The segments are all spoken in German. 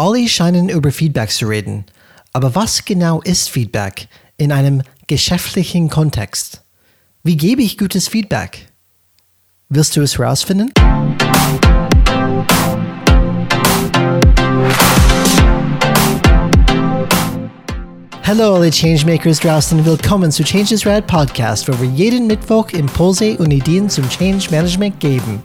Alle scheinen über Feedback zu reden. Aber was genau ist Feedback in einem geschäftlichen Kontext? Wie gebe ich gutes Feedback? Willst du es herausfinden? Hallo alle Changemakers draußen, willkommen zu Changes Rad Podcast, wo wir jeden Mittwoch Impulse und Ideen zum Change Management geben.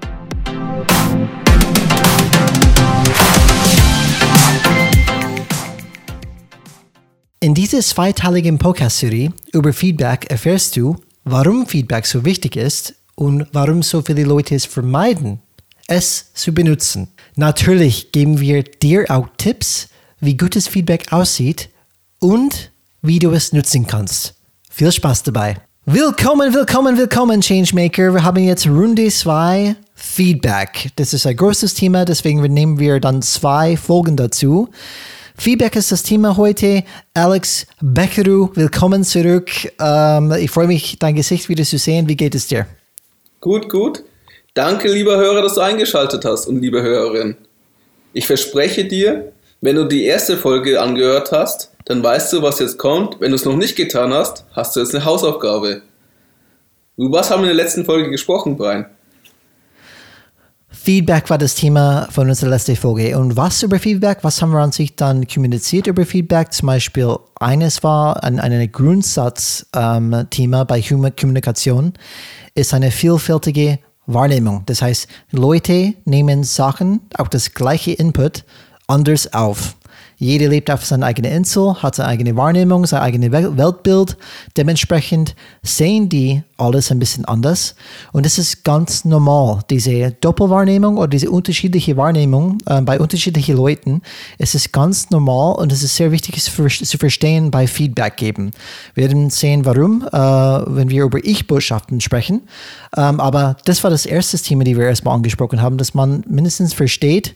In dieser zweiteiligen Podcast-Serie über Feedback erfährst du, warum Feedback so wichtig ist und warum so viele Leute es vermeiden, es zu benutzen. Natürlich geben wir dir auch Tipps, wie gutes Feedback aussieht und wie du es nutzen kannst. Viel Spaß dabei. Willkommen, willkommen, willkommen, Changemaker. Wir haben jetzt Runde 2 Feedback. Das ist ein großes Thema, deswegen nehmen wir dann zwei Folgen dazu. Feedback ist das Thema heute. Alex Beckeru, willkommen zurück. Ähm, ich freue mich, dein Gesicht wieder zu sehen. Wie geht es dir? Gut, gut. Danke, lieber Hörer, dass du eingeschaltet hast und liebe Hörerin. Ich verspreche dir, wenn du die erste Folge angehört hast, dann weißt du, was jetzt kommt. Wenn du es noch nicht getan hast, hast du jetzt eine Hausaufgabe. Über was haben wir in der letzten Folge gesprochen, Brian? Feedback war das Thema von unserer letzten Folge. Und was über Feedback? Was haben wir an sich dann kommuniziert über Feedback? Zum Beispiel, eines war ein, ein Grundsatzthema ähm, bei Human Kommunikation, ist eine vielfältige Wahrnehmung. Das heißt, Leute nehmen Sachen, auch das gleiche Input, anders auf. Jeder lebt auf seiner eigenen Insel, hat seine eigene Wahrnehmung, sein eigenes Weltbild. Dementsprechend sehen die alles ein bisschen anders. Und es ist ganz normal, diese Doppelwahrnehmung oder diese unterschiedliche Wahrnehmung äh, bei unterschiedlichen Leuten. Es ist ganz normal und es ist sehr wichtig zu verstehen bei Feedback geben. Wir werden sehen, warum, äh, wenn wir über Ich-Botschaften sprechen. Ähm, aber das war das erste Thema, das wir erstmal angesprochen haben, dass man mindestens versteht,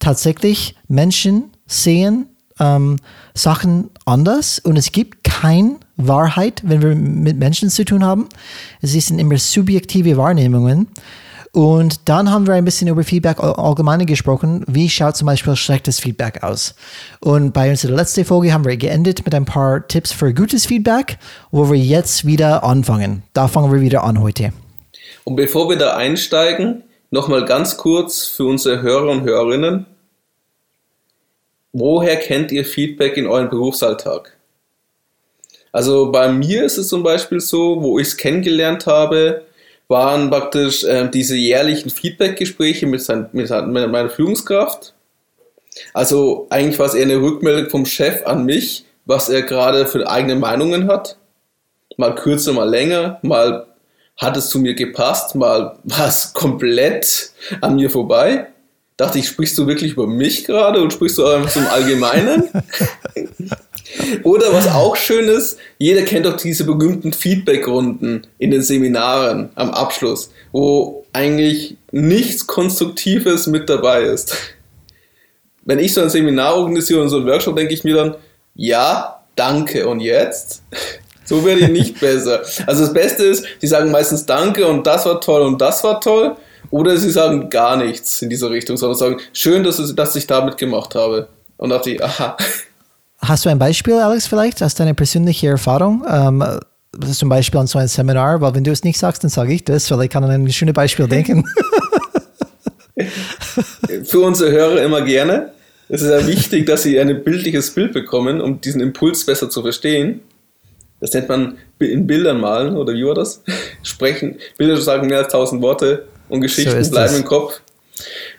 tatsächlich Menschen sehen ähm, Sachen anders und es gibt keine Wahrheit, wenn wir mit Menschen zu tun haben. Es sind immer subjektive Wahrnehmungen. Und dann haben wir ein bisschen über Feedback allgemein gesprochen. Wie schaut zum Beispiel schlechtes Feedback aus? Und bei unserer letzten Folge haben wir geendet mit ein paar Tipps für gutes Feedback, wo wir jetzt wieder anfangen. Da fangen wir wieder an heute. Und bevor wir da einsteigen, nochmal ganz kurz für unsere Hörer und Hörerinnen woher kennt ihr Feedback in eurem Berufsalltag? Also bei mir ist es zum Beispiel so, wo ich es kennengelernt habe, waren praktisch äh, diese jährlichen Feedback-Gespräche mit, mit, mit meiner Führungskraft. Also eigentlich war es eher eine Rückmeldung vom Chef an mich, was er gerade für eigene Meinungen hat. Mal kürzer, mal länger, mal hat es zu mir gepasst, mal war es komplett an mir vorbei dachte ich, sprichst du wirklich über mich gerade und sprichst du einfach so im Allgemeinen? Oder was auch schön ist, jeder kennt doch diese berühmten Feedback-Runden in den Seminaren am Abschluss, wo eigentlich nichts Konstruktives mit dabei ist. Wenn ich so ein Seminar organisiere und so einen Workshop, denke ich mir dann, ja, danke und jetzt? So werde ich nicht besser. Also das Beste ist, die sagen meistens Danke und das war toll und das war toll. Oder sie sagen gar nichts in dieser Richtung, sondern sagen, schön, dass, es, dass ich damit gemacht habe. Und dachte ich, aha. Hast du ein Beispiel, Alex, vielleicht aus deiner persönlichen Erfahrung? Ähm, das ist zum Beispiel an so einem Seminar, weil wenn du es nicht sagst, dann sage ich das, weil ich kann an ein schönes Beispiel denken. Für unsere Hörer immer gerne. Es ist ja wichtig, dass sie ein bildliches Bild bekommen, um diesen Impuls besser zu verstehen. Das nennt man in Bildern malen, oder wie war das? Sprechen. Bilder sagen mehr als tausend Worte und Geschichten so bleiben im Kopf.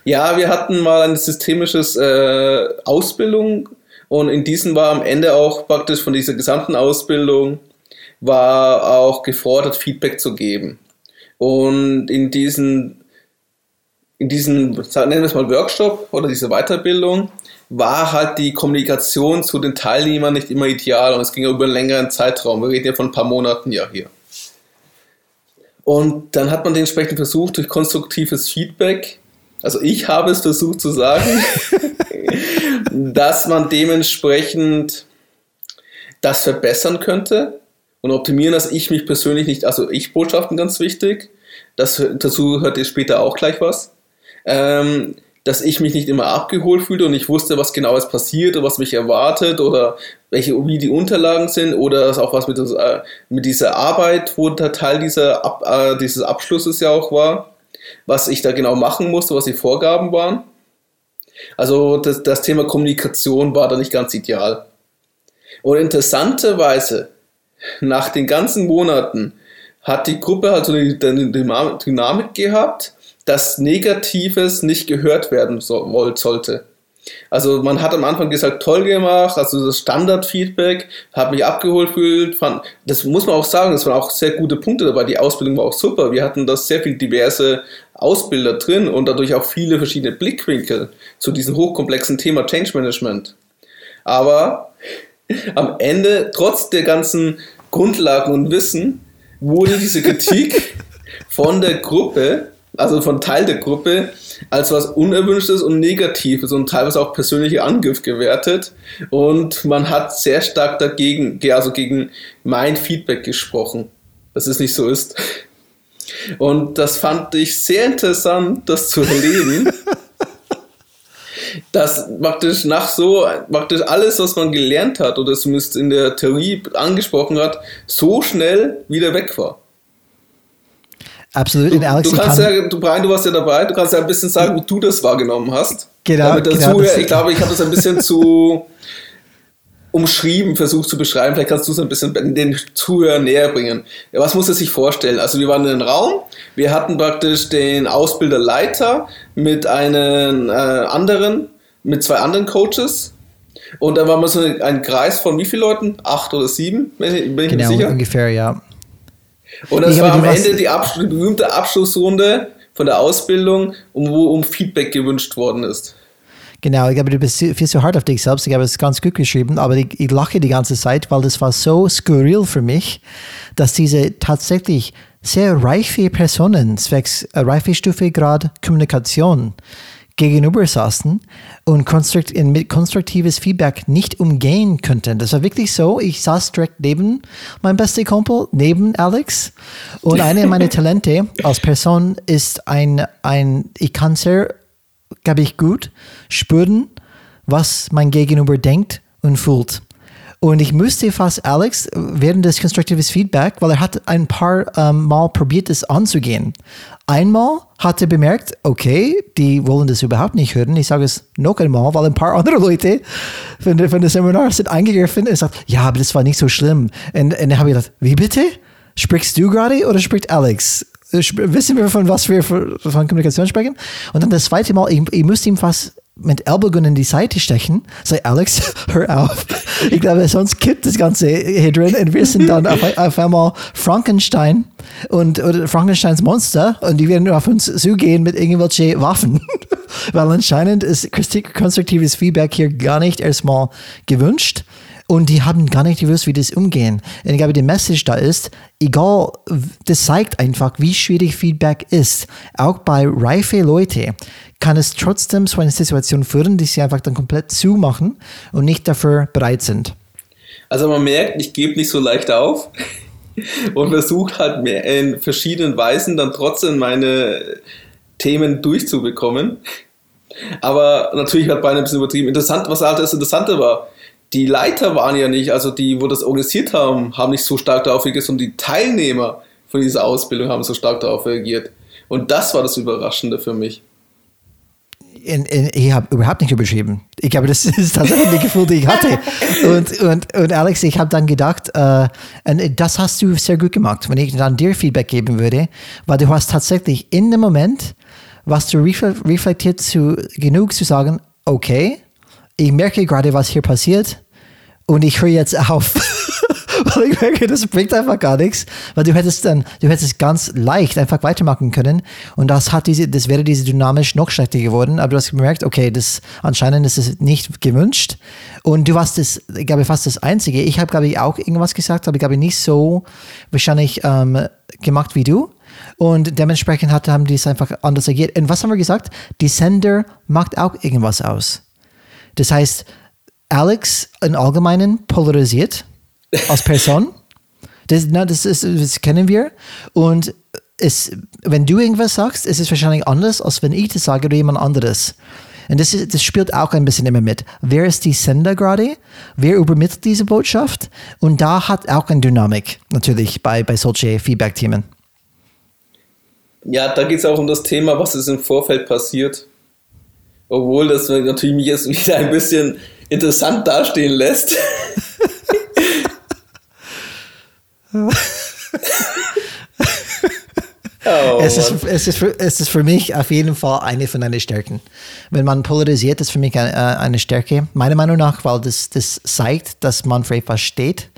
Ja, wir hatten mal eine systemisches äh, Ausbildung und in diesen war am Ende auch praktisch von dieser gesamten Ausbildung war auch gefordert, Feedback zu geben. Und in diesen, in diesen, nennen wir es mal Workshop oder diese Weiterbildung, war halt die Kommunikation zu den Teilnehmern nicht immer ideal und es ging über einen längeren Zeitraum. Wir reden ja von ein paar Monaten ja hier. Und dann hat man dementsprechend versucht, durch konstruktives Feedback, also ich habe es versucht zu sagen, dass man dementsprechend das verbessern könnte und optimieren, dass ich mich persönlich nicht, also ich Botschaften ganz wichtig, das, dazu hört ihr später auch gleich was, ähm, dass ich mich nicht immer abgeholt fühlte und ich wusste, was genau ist passiert und was mich erwartet oder welche, wie die Unterlagen sind oder auch was mit, äh, mit dieser Arbeit, wo der Teil dieser Ab, äh, dieses Abschlusses ja auch war, was ich da genau machen musste, was die Vorgaben waren. Also das, das Thema Kommunikation war da nicht ganz ideal. Und interessanterweise, nach den ganzen Monaten, hat die Gruppe halt so eine Dynamik gehabt, dass Negatives nicht gehört werden so, sollte. Also man hat am Anfang gesagt, toll gemacht, also das Standardfeedback, hat mich abgeholt gefühlt, fand, das muss man auch sagen, es waren auch sehr gute Punkte dabei, die Ausbildung war auch super, wir hatten da sehr viele diverse Ausbilder drin und dadurch auch viele verschiedene Blickwinkel zu diesem hochkomplexen Thema Change Management. Aber am Ende, trotz der ganzen Grundlagen und Wissen, wurde diese Kritik von der Gruppe, also von Teil der Gruppe, als was Unerwünschtes und Negatives und teilweise auch persönliche Angriff gewertet. Und man hat sehr stark dagegen, also gegen mein Feedback gesprochen, dass es nicht so ist. Und das fand ich sehr interessant, das zu erleben. dass praktisch nach so, praktisch alles, was man gelernt hat oder zumindest in der Theorie angesprochen hat, so schnell wieder weg war. Absolut. Du, Alex, du kannst ja, du Brian, du warst ja dabei, du kannst ja ein bisschen sagen, wie du das wahrgenommen hast. Genau. genau Zuhörer, ich glaube, ich habe das ein bisschen zu umschrieben, versucht zu beschreiben. Vielleicht kannst du es ein bisschen den Zuhörern näher bringen. Ja, was muss er sich vorstellen? Also wir waren in einem Raum, wir hatten praktisch den Ausbilderleiter mit einem äh, anderen, mit zwei anderen Coaches. Und da war mal so ein Kreis von wie vielen Leuten? Acht oder sieben? Bin ich, genau, sicher? ungefähr, ja. Und das ich war am Ende die, Absch die berühmte Abschlussrunde von der Ausbildung, um, wo um Feedback gewünscht worden ist. Genau, ich glaube, du bist viel zu hart auf dich selbst. Ich habe es ganz gut geschrieben, aber ich, ich, lache die ganze Zeit, weil das war so skurril für mich, dass diese tatsächlich sehr reife Personen, zwecks äh, Reifestufe Grad Kommunikation, gegenüber saßen und konstrukt mit konstruktives Feedback nicht umgehen könnten. Das war wirklich so. Ich saß direkt neben meinem besten Kumpel, neben Alex. Und eine meiner Talente als Person ist ein, ein ich kann sehr, glaube ich, gut spüren, was mein Gegenüber denkt und fühlt. Und ich müsste fast Alex während des konstruktives Feedback, weil er hat ein paar ähm, Mal probiert, es anzugehen. Einmal hat er bemerkt, okay, die wollen das überhaupt nicht hören. Ich sage es noch einmal, weil ein paar andere Leute von von der Seminar sind eingegriffen und sagt, ja, aber das war nicht so schlimm. Und, und dann habe ich gedacht, wie bitte? Sprichst du gerade oder spricht Alex? Wissen wir, von was wir von Kommunikation sprechen? Und dann das zweite Mal, ich, ich musste ihm fast mit Ellbogen in die Seite stechen, sei Alex, hör auf. Ich glaube, sonst kippt das Ganze hier drin und wir sind dann auf, auf einmal Frankenstein und oder Frankensteins Monster und die werden auf uns zugehen mit irgendwelchen Waffen. Weil anscheinend ist konstruktives Feedback hier gar nicht erstmal gewünscht. Und die haben gar nicht gewusst, wie das umgehen. Und ich glaube, die Message da ist, egal, das zeigt einfach, wie schwierig Feedback ist. Auch bei reife Leute kann es trotzdem zu einer Situation führen, die sie einfach dann komplett zumachen und nicht dafür bereit sind. Also man merkt, ich gebe nicht so leicht auf und versuche halt in verschiedenen Weisen dann trotzdem meine Themen durchzubekommen. Aber natürlich hat beinahe ein bisschen übertrieben. Interessant, was halt das Interessante war, die Leiter waren ja nicht, also die, wo das organisiert haben, haben nicht so stark darauf reagiert, sondern die Teilnehmer von dieser Ausbildung haben so stark darauf reagiert. Und das war das Überraschende für mich. In, in, ich habe überhaupt nicht überschrieben. Ich glaube, das ist tatsächlich ein Gefühl, das ich hatte. Und, und, und Alex, ich habe dann gedacht, äh, das hast du sehr gut gemacht, wenn ich dann dir Feedback geben würde, weil du hast tatsächlich in dem Moment, was du reflektiert zu, genug zu sagen, okay, ich merke gerade, was hier passiert und ich höre jetzt auf. weil ich merke, das bringt einfach gar nichts, weil du hättest dann, du hättest ganz leicht einfach weitermachen können und das hat diese, das wäre diese dynamisch noch schlechter geworden, aber du hast gemerkt, okay, das anscheinend ist es nicht gewünscht und du warst das, ich glaube, fast das Einzige. Ich habe, glaube ich, auch irgendwas gesagt, aber ich glaube nicht so wahrscheinlich ähm, gemacht wie du. Und dementsprechend hat, haben die es einfach anders agiert. Und was haben wir gesagt? Die Sender macht auch irgendwas aus. Das heißt, Alex im Allgemeinen polarisiert als Person. Das, na, das, ist, das kennen wir. Und es, wenn du irgendwas sagst, ist es wahrscheinlich anders, als wenn ich das sage oder jemand anderes. Und das, ist, das spielt auch ein bisschen immer mit. Wer ist die Sender gerade? Wer übermittelt diese Botschaft? Und da hat auch eine Dynamik natürlich bei, bei solchen Feedback-Themen. Ja, da geht es auch um das Thema, was ist im Vorfeld passiert. Obwohl das natürlich mich jetzt wieder ein bisschen interessant dastehen lässt. Oh, es, ist, es, ist für, es ist für mich auf jeden Fall eine von deinen Stärken. Wenn man polarisiert, ist für mich eine, äh, eine Stärke. Meiner Meinung nach, weil das, das zeigt, dass man für etwas steht,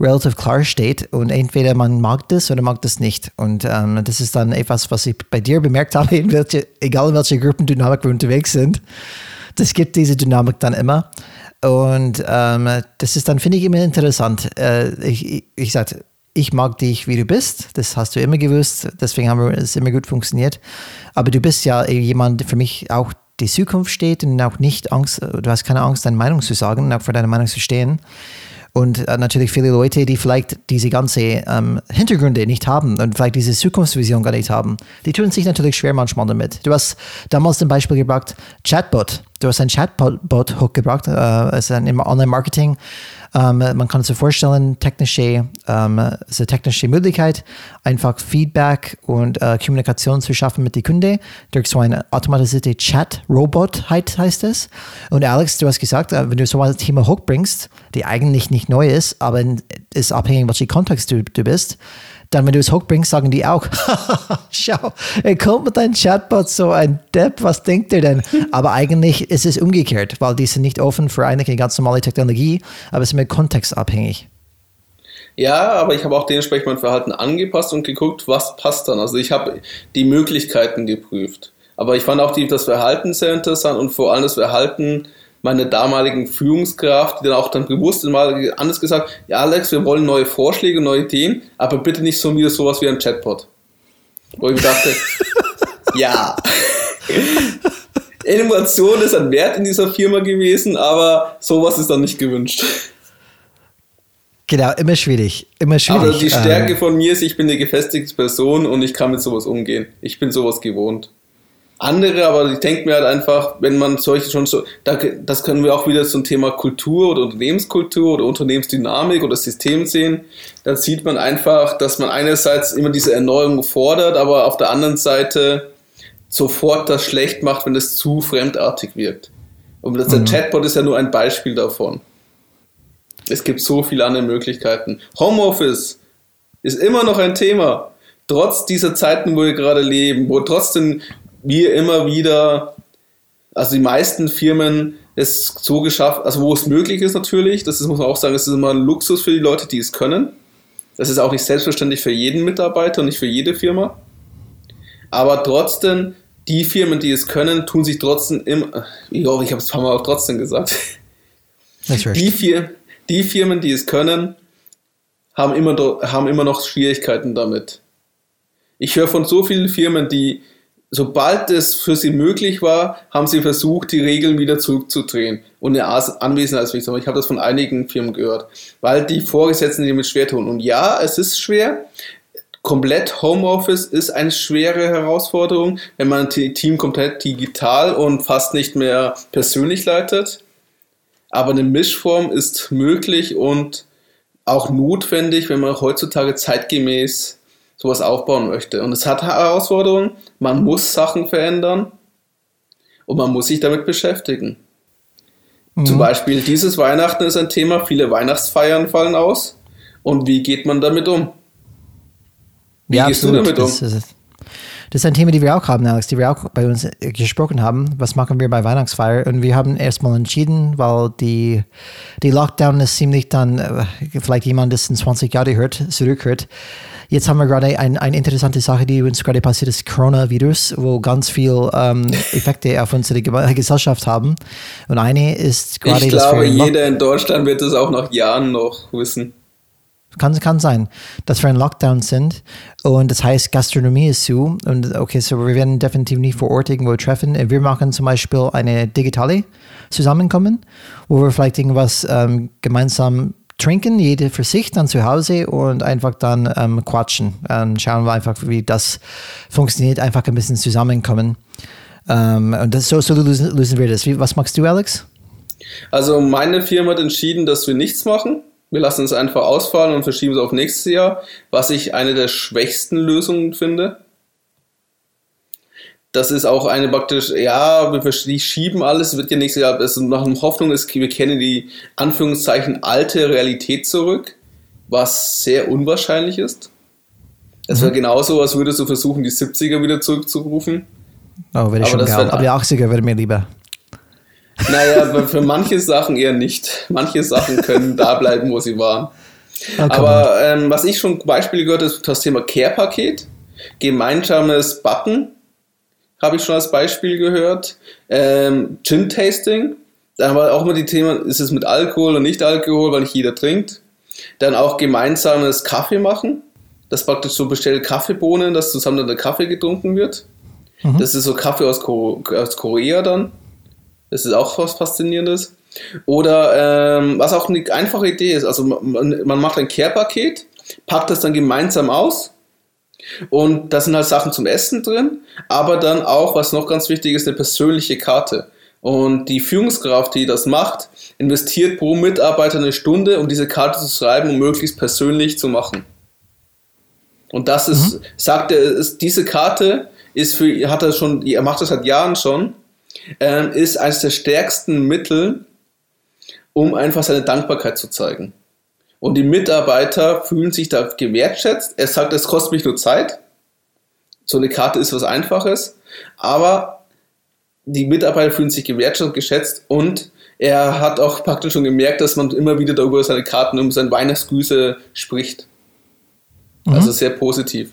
relativ klar steht und entweder man mag das oder mag das nicht. Und ähm, das ist dann etwas, was ich bei dir bemerkt habe, in welche, egal in welcher Gruppendynamik wir unterwegs sind. Das gibt diese Dynamik dann immer. Und ähm, das ist dann, finde ich, immer interessant. Äh, ich, ich, ich sage, ich mag dich, wie du bist. Das hast du immer gewusst. Deswegen haben wir es immer gut funktioniert. Aber du bist ja jemand, der für mich auch die Zukunft steht und auch nicht Angst, du hast keine Angst, deine Meinung zu sagen auch für deine Meinung zu stehen. Und äh, natürlich viele Leute, die vielleicht diese ganze ähm, Hintergründe nicht haben und vielleicht diese Zukunftsvision gar nicht haben, die tun sich natürlich schwer manchmal damit. Du hast damals ein Beispiel gebracht, Chatbot. Du hast ein Chatbot hochgebracht, äh, also ein Online-Marketing ähm, man kann sich vorstellen, technische, ähm, ist eine technische Möglichkeit, einfach Feedback und äh, Kommunikation zu schaffen mit den Kunden durch so eine automatisierte Chat-Robot heißt es. Und Alex, du hast gesagt, äh, wenn du so ein Thema hochbringst, die eigentlich nicht neu ist, aber ist abhängig, welcher Kontext du, du bist, dann, wenn du es hochbringst, sagen die auch, schau, er kommt mit einem Chatbot, so ein Depp, was denkt er denn? aber eigentlich ist es umgekehrt, weil die sind nicht offen für eine ganz normale Technologie, aber es ist mehr kontextabhängig. Ja, aber ich habe auch dementsprechend mein Verhalten angepasst und geguckt, was passt dann. Also ich habe die Möglichkeiten geprüft. Aber ich fand auch die, das Verhalten sehr interessant und vor allem das Verhalten meine damaligen Führungskraft, die dann auch dann bewusst mal anders gesagt, ja Alex, wir wollen neue Vorschläge, neue Ideen, aber bitte nicht so wieder sowas wie ein Chatbot. Wo ich dachte, ja. Innovation ist ein Wert in dieser Firma gewesen, aber sowas ist dann nicht gewünscht. Genau, immer schwierig. Immer schwierig. Aber die Stärke ähm, von mir ist, ich bin eine gefestigte Person und ich kann mit sowas umgehen. Ich bin sowas gewohnt andere, aber ich denke mir halt einfach, wenn man solche schon so, das können wir auch wieder zum Thema Kultur oder Unternehmenskultur oder Unternehmensdynamik oder System sehen, dann sieht man einfach, dass man einerseits immer diese Erneuerung fordert, aber auf der anderen Seite sofort das schlecht macht, wenn es zu fremdartig wirkt. Und das, der mhm. Chatbot ist ja nur ein Beispiel davon. Es gibt so viele andere Möglichkeiten. Homeoffice ist immer noch ein Thema trotz dieser Zeiten, wo wir gerade leben, wo trotzdem wir immer wieder, also die meisten Firmen es so geschafft, also wo es möglich ist natürlich, das ist, muss man auch sagen, es ist immer ein Luxus für die Leute, die es können. Das ist auch nicht selbstverständlich für jeden Mitarbeiter und nicht für jede Firma. Aber trotzdem, die Firmen, die es können, tun sich trotzdem immer, ich hoffe, ich habe es ein paar Mal auch trotzdem gesagt. Die, Fir die Firmen, die es können, haben immer, haben immer noch Schwierigkeiten damit. Ich höre von so vielen Firmen, die sobald es für sie möglich war, haben sie versucht, die Regeln wieder zurückzudrehen und eine Anwesenheitspflicht. Ich habe das von einigen Firmen gehört, weil die Vorgesetzten die mit schwer tun. Und ja, es ist schwer. Komplett Homeoffice ist eine schwere Herausforderung, wenn man ein Team komplett digital und fast nicht mehr persönlich leitet. Aber eine Mischform ist möglich und auch notwendig, wenn man heutzutage zeitgemäß sowas aufbauen möchte. Und es hat Herausforderungen, man muss Sachen verändern und man muss sich damit beschäftigen. Mhm. Zum Beispiel dieses Weihnachten ist ein Thema, viele Weihnachtsfeiern fallen aus. Und wie geht man damit um? Wie ja, gehst absolut. du damit um? Das ist, das ist ein Thema, die wir auch haben, Alex, die wir auch bei uns gesprochen haben. Was machen wir bei Weihnachtsfeier? Und wir haben erstmal entschieden, weil die, die Lockdown ist ziemlich dann, äh, vielleicht jemand, das in 20 Jahre hört, zurückhört, Jetzt haben wir gerade ein, eine interessante Sache, die uns gerade passiert ist, Coronavirus, wo ganz viel ähm, Effekte auf unsere Gesellschaft haben. Und eine ist gerade. Ich glaube, jeder in Deutschland wird es auch nach Jahren noch wissen. Kann, kann sein, dass wir in Lockdown sind und das heißt, Gastronomie ist zu und okay, so wir werden definitiv nicht vor Ort irgendwo treffen. Wir machen zum Beispiel eine digitale Zusammenkommen, wo wir vielleicht irgendwas ähm, gemeinsam trinken, jede für sich dann zu Hause und einfach dann ähm, quatschen. Ähm, schauen wir einfach, wie das funktioniert, einfach ein bisschen zusammenkommen. Ähm, und das, so, so lösen, wir das. Wie, was machst du, Alex? Also meine Firma hat entschieden, dass wir nichts machen. Wir lassen es einfach ausfallen und verschieben es auf nächstes Jahr, was ich eine der schwächsten Lösungen finde. Das ist auch eine praktisch, ja, wir schieben alles, wird ja nächstes Jahr, also nach einer Hoffnung ist, wir kennen die Anführungszeichen alte Realität zurück, was sehr unwahrscheinlich ist. Es wäre mhm. genauso, als würdest du versuchen, die 70er wieder zurückzurufen. Oh, ich schon gern. Aber die 80er wäre mir lieber. Naja, für manche Sachen eher nicht. Manche Sachen können da bleiben, wo sie waren. Oh, Aber ähm, was ich schon Beispiele gehört habe, ist das Thema Care-Paket. Gemeinsames Button habe ich schon als Beispiel gehört. Ähm, Gin-Tasting. Da haben wir auch immer die Themen, ist es mit Alkohol und nicht Alkohol, weil nicht jeder trinkt. Dann auch gemeinsames Kaffee machen. Das praktisch so bestellt Kaffeebohnen, dass zusammen dann der Kaffee getrunken wird. Mhm. Das ist so Kaffee aus, Ko aus Korea dann. Das ist auch was Faszinierendes. Oder ähm, was auch eine einfache Idee ist, also man, man macht ein Care-Paket, packt das dann gemeinsam aus und da sind halt Sachen zum Essen drin, aber dann auch, was noch ganz wichtig ist, eine persönliche Karte. Und die Führungskraft, die das macht, investiert pro Mitarbeiter eine Stunde, um diese Karte zu schreiben und möglichst persönlich zu machen. Und das ist, mhm. sagt er, ist, diese Karte ist für, hat er schon, er macht das seit Jahren schon, ähm, ist eines der stärksten Mittel, um einfach seine Dankbarkeit zu zeigen. Und die Mitarbeiter fühlen sich da gewertschätzt. Er sagt, es kostet mich nur Zeit. So eine Karte ist was Einfaches. Aber die Mitarbeiter fühlen sich gewertschätzt und geschätzt und er hat auch praktisch schon gemerkt, dass man immer wieder darüber seine Karten um seine Weihnachtsgrüße spricht. Mhm. Also sehr positiv.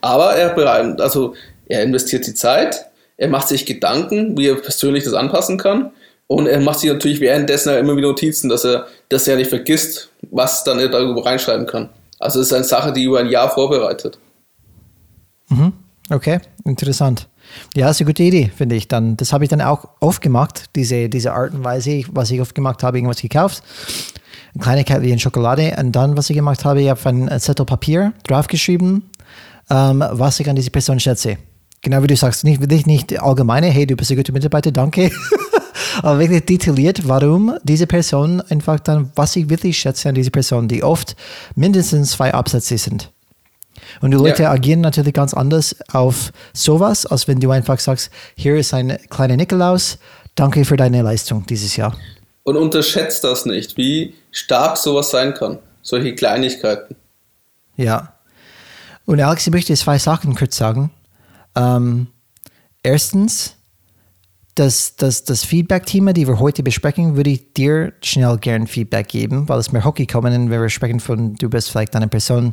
Aber er, also er investiert die Zeit, er macht sich Gedanken, wie er persönlich das anpassen kann. Und er macht sich natürlich währenddessen immer wieder Notizen, dass er das ja nicht vergisst, was dann er darüber reinschreiben kann. Also es ist eine Sache, die über ein Jahr vorbereitet. Mhm. Okay, interessant. Ja, ist eine gute Idee, finde ich. Dann, das habe ich dann auch oft gemacht, diese, diese Art und Weise, was ich oft gemacht habe, irgendwas gekauft. Eine Kleinigkeit wie in Schokolade. Und dann, was ich gemacht habe, ich habe ein Zettel Papier draufgeschrieben, ähm, was ich an diese Person schätze. Genau wie du sagst, nicht, nicht, nicht allgemeine, hey, du bist ein guter Mitarbeiter, danke. Aber wirklich detailliert, warum diese Person einfach dann, was ich wirklich schätze an diese Person, die oft mindestens zwei Absätze sind. Und die Leute ja. agieren natürlich ganz anders auf sowas, als wenn du einfach sagst, hier ist ein kleiner Nikolaus, danke für deine Leistung dieses Jahr. Und unterschätzt das nicht, wie stark sowas sein kann, solche Kleinigkeiten. Ja. Und Alex, ich möchte zwei Sachen kurz sagen. Ähm, erstens, das, das, das Feedback-Thema, die wir heute besprechen, würde ich dir schnell gern Feedback geben, weil es mir Hockey kommen, wenn wir sprechen von, du bist vielleicht eine Person,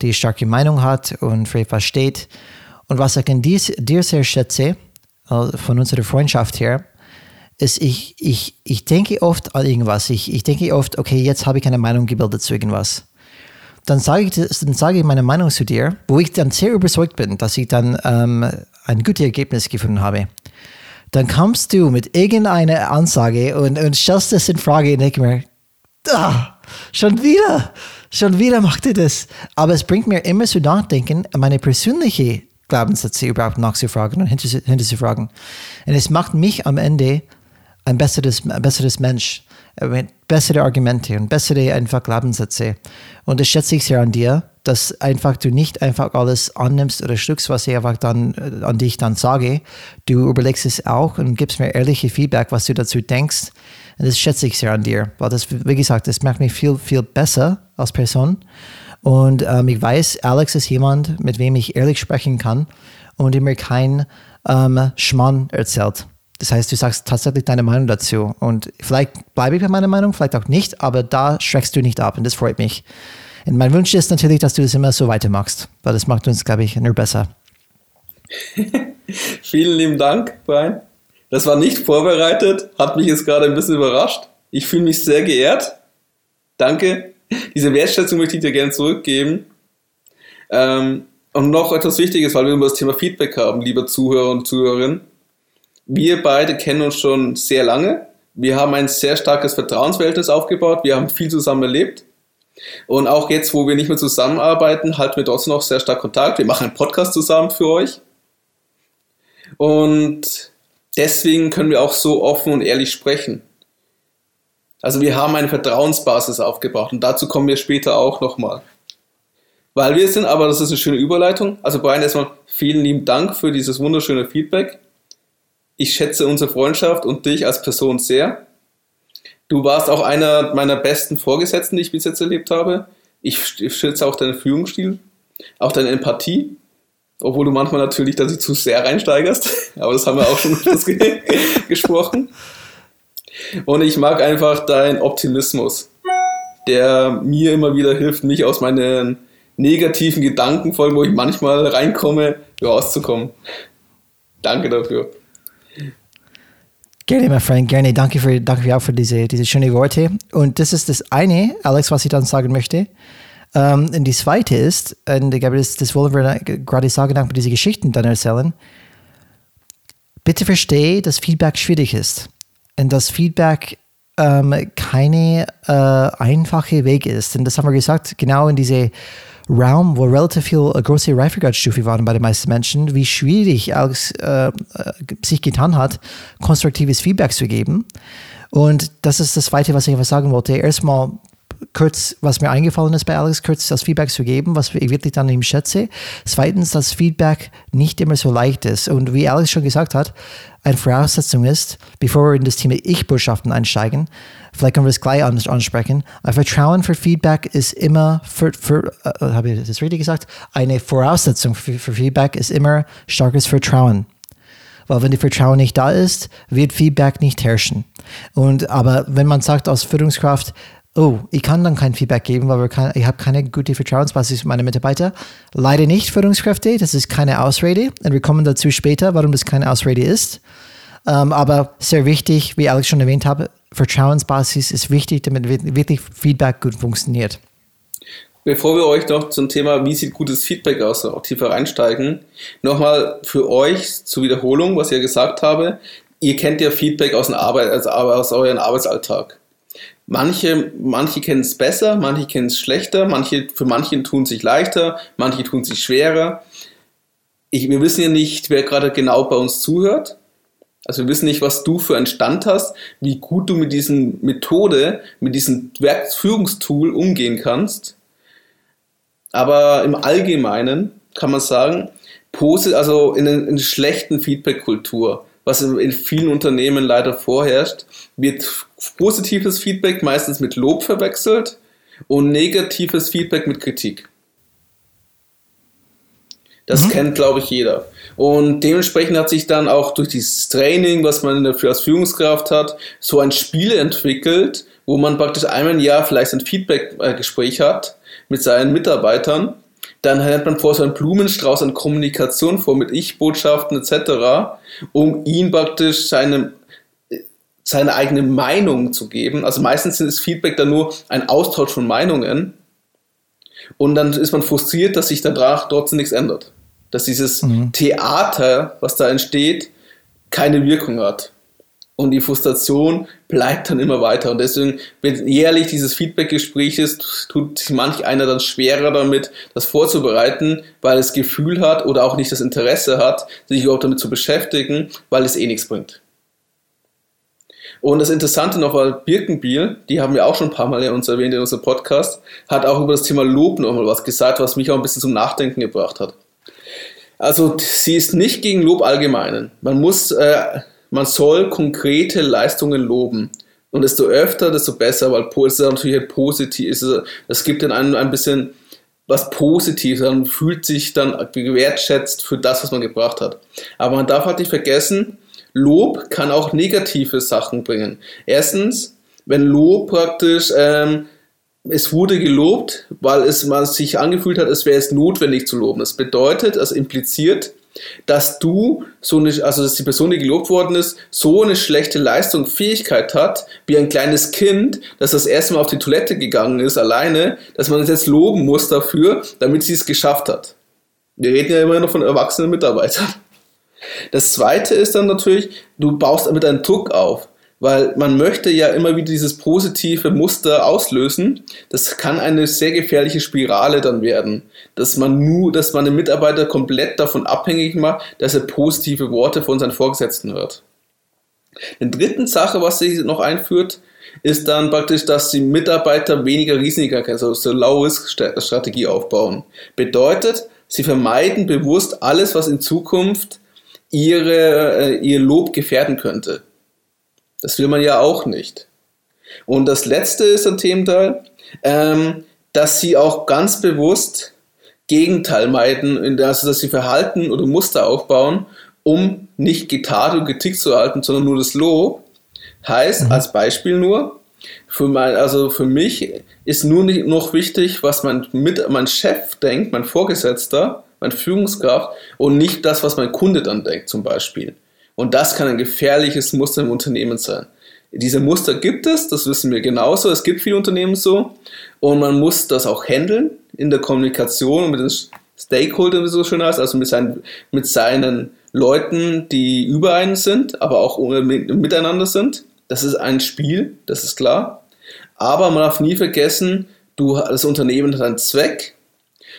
die starke Meinung hat und für etwas steht. Und was ich an dir, dir sehr schätze, äh, von unserer Freundschaft her, ist, ich, ich, ich denke oft an irgendwas. Ich, ich denke oft, okay, jetzt habe ich eine Meinung gebildet zu irgendwas dann sage ich, dann sage ich meine Meinung zu dir, wo ich dann sehr überzeugt bin, dass ich dann ähm, ein gutes Ergebnis gefunden habe. Dann kommst du mit irgendeiner Ansage und, und stellst das in Frage und denke mir, ah, schon wieder, schon wieder macht ihr das. Aber es bringt mir immer zu nachdenken, meine persönliche Glaubenssätze überhaupt nachzufragen und hinterzufragen. Und es macht mich am Ende ein besseres, ein besseres Mensch. Äh, bessere Argumente und bessere einfach Glaubenssätze. Und das schätze ich sehr an dir, dass einfach du nicht einfach alles annimmst oder schluckst, was ich einfach dann äh, an dich dann sage. Du überlegst es auch und gibst mir ehrliche Feedback, was du dazu denkst. Und das schätze ich sehr an dir, weil das, wie gesagt, das macht mich viel, viel besser als Person. Und ähm, ich weiß, Alex ist jemand, mit wem ich ehrlich sprechen kann und der mir kein ähm, Schmann erzählt. Das heißt, du sagst tatsächlich deine Meinung dazu. Und vielleicht bleibe ich bei meiner Meinung, vielleicht auch nicht, aber da schreckst du nicht ab und das freut mich. Und mein Wunsch ist natürlich, dass du das immer so weitermachst, weil das macht uns, glaube ich, nur besser. Vielen lieben Dank, Brian. Das war nicht vorbereitet, hat mich jetzt gerade ein bisschen überrascht. Ich fühle mich sehr geehrt. Danke. Diese Wertschätzung möchte ich dir gerne zurückgeben. Ähm, und noch etwas Wichtiges, weil wir über das Thema Feedback haben, liebe Zuhörer und Zuhörerinnen wir beide kennen uns schon sehr lange. Wir haben ein sehr starkes Vertrauensverhältnis aufgebaut. Wir haben viel zusammen erlebt. Und auch jetzt, wo wir nicht mehr zusammenarbeiten, halten wir trotzdem noch sehr stark Kontakt. Wir machen einen Podcast zusammen für euch. Und deswegen können wir auch so offen und ehrlich sprechen. Also wir haben eine Vertrauensbasis aufgebaut und dazu kommen wir später auch nochmal. Weil wir sind, aber das ist eine schöne Überleitung. Also Brian, erstmal vielen lieben Dank für dieses wunderschöne Feedback. Ich schätze unsere Freundschaft und dich als Person sehr. Du warst auch einer meiner besten Vorgesetzten, die ich bis jetzt erlebt habe. Ich schätze auch deinen Führungsstil, auch deine Empathie. Obwohl du manchmal natürlich, dass du zu sehr reinsteigerst. Aber das haben wir auch schon gesprochen. Und ich mag einfach deinen Optimismus, der mir immer wieder hilft, mich aus meinen negativen Gedankenfolgen, wo ich manchmal reinkomme, rauszukommen. Danke dafür. Gerne, mein Freund, gerne. Danke, für, danke auch für diese, diese schönen Worte. Und das ist das eine, Alex, was ich dann sagen möchte. Ähm, und die zweite ist, und ich glaube, das, das wollen wir gerade sagen, dank diese Geschichten dann erzählen. Bitte verstehe, dass Feedback schwierig ist. Und dass Feedback ähm, keine äh, einfache Weg ist. Und das haben wir gesagt, genau in diese Raum, wo relativ viel äh, große Reifegradzstufe waren bei den meisten Menschen, wie schwierig Alex äh, äh, sich getan hat, konstruktives Feedback zu geben. Und das ist das Zweite, was ich einfach sagen wollte. Erstmal kurz, was mir eingefallen ist bei Alex, kurz das Feedback zu geben, was ich wirklich dann ihm schätze. Zweitens, dass Feedback nicht immer so leicht ist. Und wie Alex schon gesagt hat, eine Voraussetzung ist, bevor wir in das Thema Ich-Botschaften einsteigen, vielleicht können wir es gleich ansprechen, ein Vertrauen für Feedback ist immer, für, für äh, habe ich das richtig gesagt? Eine Voraussetzung für, für Feedback ist immer starkes Vertrauen. Weil wenn die Vertrauen nicht da ist, wird Feedback nicht herrschen. Und aber wenn man sagt als Führungskraft, oh, ich kann dann kein Feedback geben, weil kann, ich habe keine gute Vertrauensbasis für meine Mitarbeiter. Leider nicht Führungskräfte, das ist keine Ausrede. Und wir kommen dazu später, warum das keine Ausrede ist. Ähm, aber sehr wichtig, wie Alex schon erwähnt habe, Vertrauensbasis ist wichtig, damit wirklich Feedback gut funktioniert. Bevor wir euch noch zum Thema, wie sieht gutes Feedback aus, auch tiefer reinsteigen, nochmal für euch zur Wiederholung, was ich ja gesagt habe. Ihr kennt ja Feedback aus, Arbeit, also aus eurem Arbeitsalltag. Manche, manche kennen es besser, manche kennen es schlechter, manche, für manche tun sich leichter, manche tun sich schwerer. Ich, wir wissen ja nicht, wer gerade genau bei uns zuhört. Also wir wissen nicht, was du für einen Stand hast, wie gut du mit diesen Methode, mit diesem Werkführungstool umgehen kannst. Aber im Allgemeinen kann man sagen, also in einer schlechten Feedback-Kultur, was in vielen Unternehmen leider vorherrscht, wird positives Feedback meistens mit Lob verwechselt und negatives Feedback mit Kritik. Das mhm. kennt, glaube ich, jeder. Und dementsprechend hat sich dann auch durch dieses Training, was man dafür als Führungskraft hat, so ein Spiel entwickelt, wo man praktisch einmal im Jahr vielleicht ein Feedback-Gespräch hat mit seinen Mitarbeitern. Dann hat man vor so einen Blumenstrauß an Kommunikation vor mit Ich-Botschaften etc., um ihn praktisch seine, seine eigene Meinung zu geben. Also meistens ist Feedback dann nur ein Austausch von Meinungen. Und dann ist man frustriert, dass sich danach trotzdem nichts ändert dass dieses mhm. Theater, was da entsteht, keine Wirkung hat. Und die Frustration bleibt dann immer weiter. Und deswegen, wenn jährlich dieses Feedback-Gespräch ist, tut sich manch einer dann schwerer damit, das vorzubereiten, weil es Gefühl hat oder auch nicht das Interesse hat, sich überhaupt damit zu beschäftigen, weil es eh nichts bringt. Und das Interessante noch war, Birkenbiel, die haben wir auch schon ein paar Mal in uns erwähnt in unserem Podcast, hat auch über das Thema Lob nochmal was gesagt, was mich auch ein bisschen zum Nachdenken gebracht hat. Also sie ist nicht gegen Lob allgemeinen. Man muss, äh, man soll konkrete Leistungen loben. Und desto öfter, desto besser, weil es ist natürlich halt positiv. Es gibt dann ein, ein bisschen was Positives, man fühlt sich dann gewertschätzt für das, was man gebracht hat. Aber man darf halt nicht vergessen, Lob kann auch negative Sachen bringen. Erstens, wenn Lob praktisch ähm, es wurde gelobt, weil es man sich angefühlt hat, es wäre es notwendig zu loben. Das bedeutet, es impliziert, dass du so eine, also dass die Person, die gelobt worden ist, so eine schlechte Leistung, Fähigkeit hat, wie ein kleines Kind, das das erste Mal auf die Toilette gegangen ist, alleine, dass man es jetzt loben muss dafür, damit sie es geschafft hat. Wir reden ja immer noch von erwachsenen Mitarbeitern. Das zweite ist dann natürlich, du baust damit einen Druck auf weil man möchte ja immer wieder dieses positive Muster auslösen. Das kann eine sehr gefährliche Spirale dann werden, dass man nur, dass man den Mitarbeiter komplett davon abhängig macht, dass er positive Worte von seinen Vorgesetzten hört. Die dritten Sache, was sie noch einführt, ist dann praktisch, dass die Mitarbeiter weniger Risiken, also so Low-Risk-Strategie aufbauen. Bedeutet, sie vermeiden bewusst alles, was in Zukunft ihre, äh, ihr Lob gefährden könnte. Das will man ja auch nicht. Und das letzte ist ein Thementeil, ähm, dass sie auch ganz bewusst Gegenteil meiden, also dass sie Verhalten oder Muster aufbauen, um nicht getarnt und getickt zu halten, sondern nur das Lob. Heißt, mhm. als Beispiel nur, für mein, also für mich ist nur nicht noch wichtig, was mein, mit, mein Chef denkt, mein Vorgesetzter, mein Führungskraft und nicht das, was mein Kunde dann denkt, zum Beispiel. Und das kann ein gefährliches Muster im Unternehmen sein. Diese Muster gibt es, das wissen wir genauso. Es gibt viele Unternehmen so. Und man muss das auch handeln in der Kommunikation mit den Stakeholdern, wie so schön heißt, also mit seinen, mit seinen Leuten, die über einen sind, aber auch miteinander sind. Das ist ein Spiel, das ist klar. Aber man darf nie vergessen, du, das Unternehmen hat einen Zweck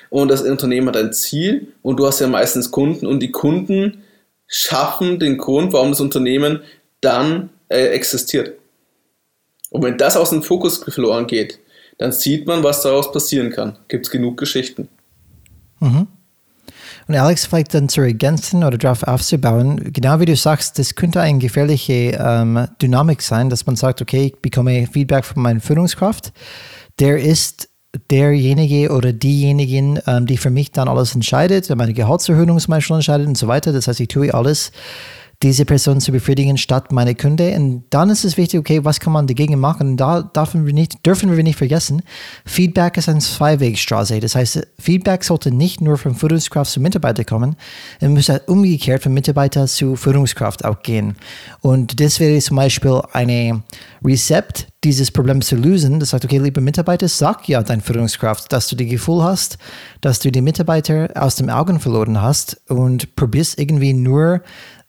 und das Unternehmen hat ein Ziel und du hast ja meistens Kunden und die Kunden schaffen den Grund, warum das Unternehmen dann äh, existiert. Und wenn das aus dem Fokus verloren geht, dann sieht man, was daraus passieren kann. Gibt es genug Geschichten. Mhm. Und Alex, vielleicht dann zu ergänzen oder darauf aufzubauen, genau wie du sagst, das könnte eine gefährliche ähm, Dynamik sein, dass man sagt, okay, ich bekomme Feedback von meiner Führungskraft, der ist derjenige oder diejenigen, ähm, die für mich dann alles entscheidet, meine Gehaltserhöhung zum Beispiel entscheidet und so weiter. Das heißt, ich tue alles, diese Person zu befriedigen statt meine Kunde. Und dann ist es wichtig, okay, was kann man dagegen machen? Und da dürfen wir nicht, dürfen wir nicht vergessen, Feedback ist eine Zweiwegstraße. Das heißt, Feedback sollte nicht nur von Führungskraft zu Mitarbeiter kommen, es muss halt umgekehrt von Mitarbeiter zu Führungskraft auch gehen. Und das wäre zum Beispiel ein Rezept, dieses Problem zu lösen. Das sagt, okay, liebe Mitarbeiter, sag ja dein Führungskraft, dass du das Gefühl hast, dass du die Mitarbeiter aus den Augen verloren hast und probierst irgendwie nur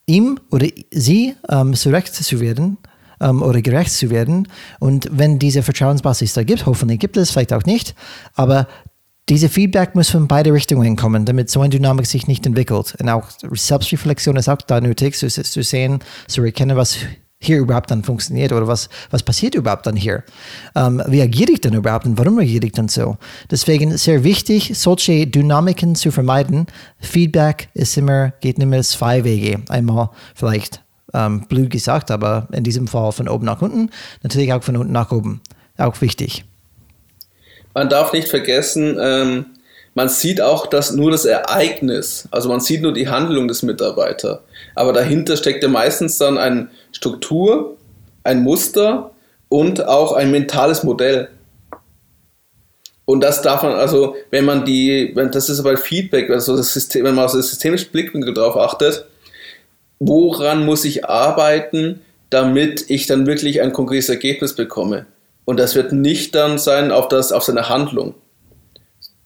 ihm oder sie ähm, zurecht zu werden ähm, oder gerecht zu werden. Und wenn diese Vertrauensbasis da gibt, hoffentlich gibt es, vielleicht auch nicht, aber diese Feedback muss von beide Richtungen kommen, damit so eine Dynamik sich nicht entwickelt. Und auch Selbstreflexion ist auch da nötig, zu, zu sehen, zu erkennen, was hier überhaupt dann funktioniert oder was, was passiert überhaupt dann hier? Ähm, wie agiere ich denn überhaupt und warum agiere ich dann so? Deswegen sehr wichtig, solche Dynamiken zu vermeiden. Feedback ist immer, geht immer zwei Wege. Einmal vielleicht ähm, blöd gesagt, aber in diesem Fall von oben nach unten, natürlich auch von unten nach oben. Auch wichtig. Man darf nicht vergessen, ähm, man sieht auch das, nur das Ereignis, also man sieht nur die Handlung des Mitarbeiters. Aber dahinter steckt ja meistens dann ein Struktur, ein Muster und auch ein mentales Modell. Und das darf man, also, wenn man die, wenn, das ist bei Feedback, also das System, wenn man auf das systemische Blickwinkel drauf achtet, woran muss ich arbeiten, damit ich dann wirklich ein konkretes Ergebnis bekomme? Und das wird nicht dann sein auf, das, auf seine Handlung.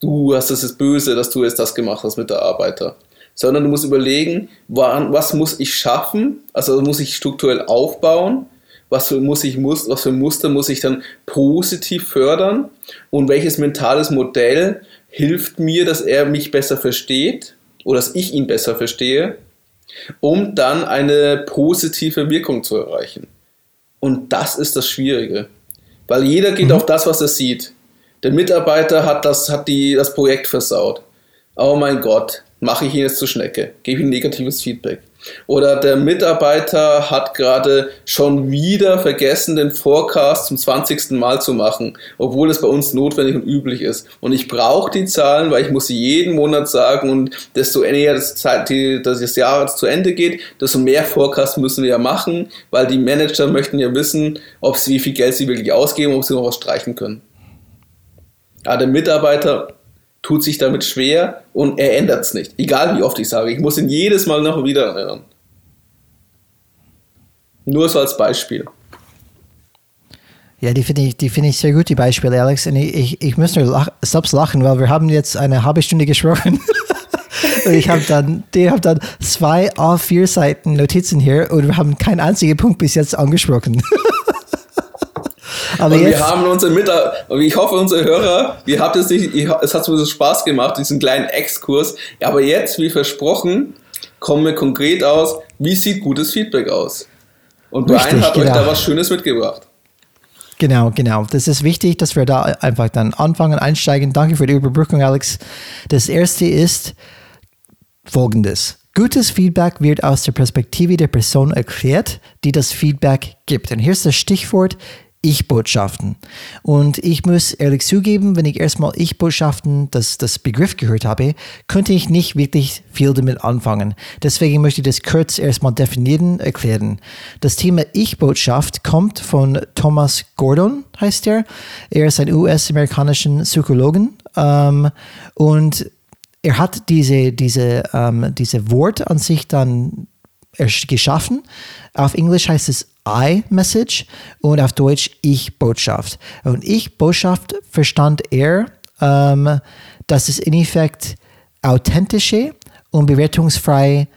Du hast das ist böse, dass du jetzt das gemacht hast mit der Arbeiter sondern du musst überlegen, was muss ich schaffen, also muss ich strukturell aufbauen, was für, muss ich, muss, was für Muster muss ich dann positiv fördern und welches mentales Modell hilft mir, dass er mich besser versteht oder dass ich ihn besser verstehe, um dann eine positive Wirkung zu erreichen. Und das ist das Schwierige, weil jeder geht mhm. auf das, was er sieht. Der Mitarbeiter hat das, hat die, das Projekt versaut. Oh mein Gott, mache ich ihn jetzt zur Schnecke, gebe ihm negatives Feedback. Oder der Mitarbeiter hat gerade schon wieder vergessen, den Forecast zum 20. Mal zu machen, obwohl es bei uns notwendig und üblich ist. Und ich brauche die Zahlen, weil ich muss sie jeden Monat sagen und desto näher das, Zeit, das Jahr zu Ende geht, desto mehr Forecast müssen wir ja machen, weil die Manager möchten ja wissen, ob sie, wie viel Geld sie wirklich ausgeben, ob sie noch was streichen können. Ja, der Mitarbeiter tut sich damit schwer und er ändert es nicht. Egal wie oft ich sage, ich muss ihn jedes Mal noch wieder erinnern. Nur so als Beispiel. Ja, die finde ich, find ich sehr gut, die Beispiele, Alex. Und ich, ich, ich muss nur lach, selbst lachen, weil wir haben jetzt eine halbe Stunde gesprochen. und ich habe dann, die dann zwei A4 Seiten Notizen hier und wir haben keinen einzigen Punkt bis jetzt angesprochen. Aber und jetzt, wir haben unsere Mitarbeiter, ich hoffe, unsere Hörer, ihr habt es nicht, es hat so Spaß gemacht, diesen kleinen Exkurs. Aber jetzt, wie versprochen, kommen wir konkret aus, wie sieht gutes Feedback aus? Und Brian Richtig, hat genau. euch da was Schönes mitgebracht. Genau, genau. Das ist wichtig, dass wir da einfach dann anfangen, einsteigen. Danke für die Überbrückung, Alex. Das erste ist folgendes. Gutes Feedback wird aus der Perspektive der Person erklärt, die das Feedback gibt. Und hier ist das Stichwort ich-Botschaften. Und ich muss ehrlich zugeben, wenn ich erstmal Ich-Botschaften, das, das Begriff gehört habe, könnte ich nicht wirklich viel damit anfangen. Deswegen möchte ich das kurz erstmal definieren, erklären. Das Thema Ich-Botschaft kommt von Thomas Gordon, heißt er. Er ist ein US-amerikanischen Psychologen ähm, und er hat diese, diese, ähm, diese Wort an sich dann geschaffen. Auf Englisch heißt es I-Message und auf Deutsch Ich-Botschaft. Und Ich-Botschaft verstand er, ähm, dass es in Effekt authentische und bewertungsfreie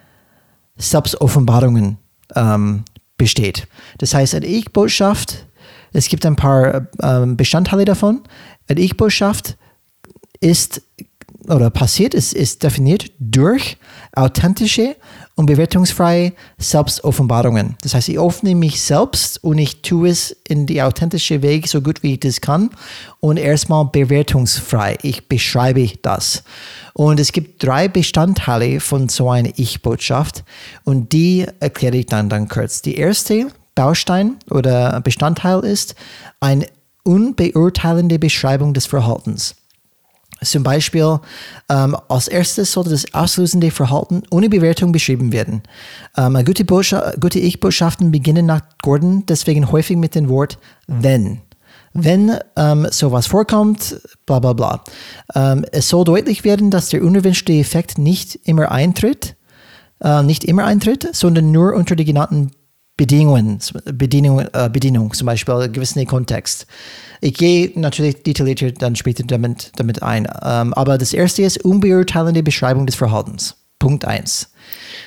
Selbstoffenbarungen ähm, besteht. Das heißt, eine Ich-Botschaft, es gibt ein paar ähm, Bestandteile davon. Eine Ich-Botschaft ist oder passiert, ist, ist definiert durch authentische und bewertungsfreie Selbstoffenbarungen. Das heißt, ich öffne mich selbst und ich tue es in die authentische Weg so gut wie ich das kann und erstmal bewertungsfrei. Ich beschreibe das. Und es gibt drei Bestandteile von so einer Ich-Botschaft und die erkläre ich dann, dann kurz. Die erste Baustein oder Bestandteil ist eine unbeurteilende Beschreibung des Verhaltens. Zum Beispiel, ähm, als erstes sollte das auslösende Verhalten ohne Bewertung beschrieben werden. Ähm, gute, gute Ich-Botschaften beginnen nach Gordon deswegen häufig mit dem Wort wenn. Wenn ähm, sowas vorkommt, bla bla bla. Ähm, es soll deutlich werden, dass der unerwünschte Effekt nicht immer eintritt, äh, nicht immer eintritt, sondern nur unter die genannten Bedingungen, Bedienung, äh, Bedienung, zum Beispiel gewissen Kontext. Ich gehe natürlich detaillierter dann später damit, damit ein. Ähm, aber das erste ist unbeurteilende Beschreibung des Verhaltens. Punkt 1.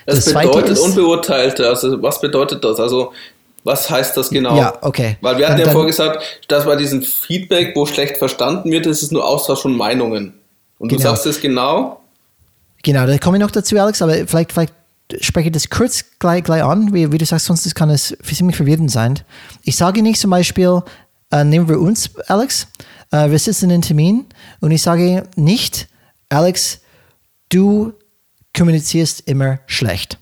Das, das bedeutet ist, unbeurteilte, also was bedeutet das? Also was heißt das genau? Ja, okay. Weil wir hatten dann, ja vorher gesagt, dass bei diesem Feedback, wo schlecht verstanden wird, ist es nur Austausch von Meinungen. Und genau. du sagst es genau? Genau, da komme ich noch dazu, Alex, aber vielleicht, vielleicht spreche das kurz gleich, gleich an, wie, wie du sagst, sonst kann es ziemlich verwirrend sein. Ich sage nicht zum Beispiel, äh, nehmen wir uns, Alex, äh, wir sitzen in einem Termin und ich sage nicht, Alex, du kommunizierst immer schlecht.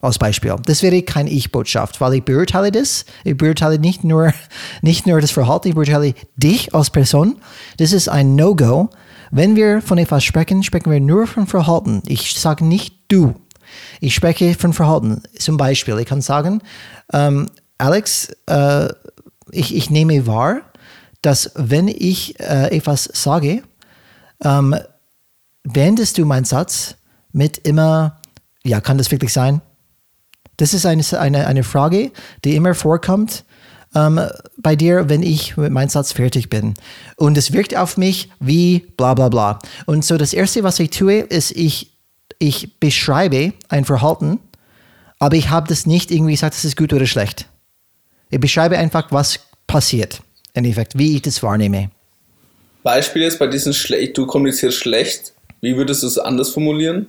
Als Beispiel. Das wäre keine Ich-Botschaft, weil ich beurteile das. Ich beurteile nicht nur, nicht nur das Verhalten, ich beurteile dich als Person. Das ist ein No-Go. Wenn wir von etwas sprechen, sprechen wir nur von Verhalten. Ich sage nicht du. Ich spreche von Verhalten. Zum Beispiel, ich kann sagen, ähm, Alex, äh, ich, ich nehme wahr, dass wenn ich äh, etwas sage, ähm, beendest du meinen Satz mit immer, ja, kann das wirklich sein? Das ist eine, eine, eine Frage, die immer vorkommt ähm, bei dir, wenn ich mit meinem Satz fertig bin. Und es wirkt auf mich wie bla bla bla. Und so das Erste, was ich tue, ist, ich ich beschreibe ein Verhalten, aber ich habe das nicht irgendwie gesagt, das ist gut oder schlecht. Ich beschreibe einfach, was passiert, im Endeffekt, wie ich das wahrnehme. Beispiel ist bei diesen schlecht, du kommunizierst schlecht. Wie würdest du es anders formulieren?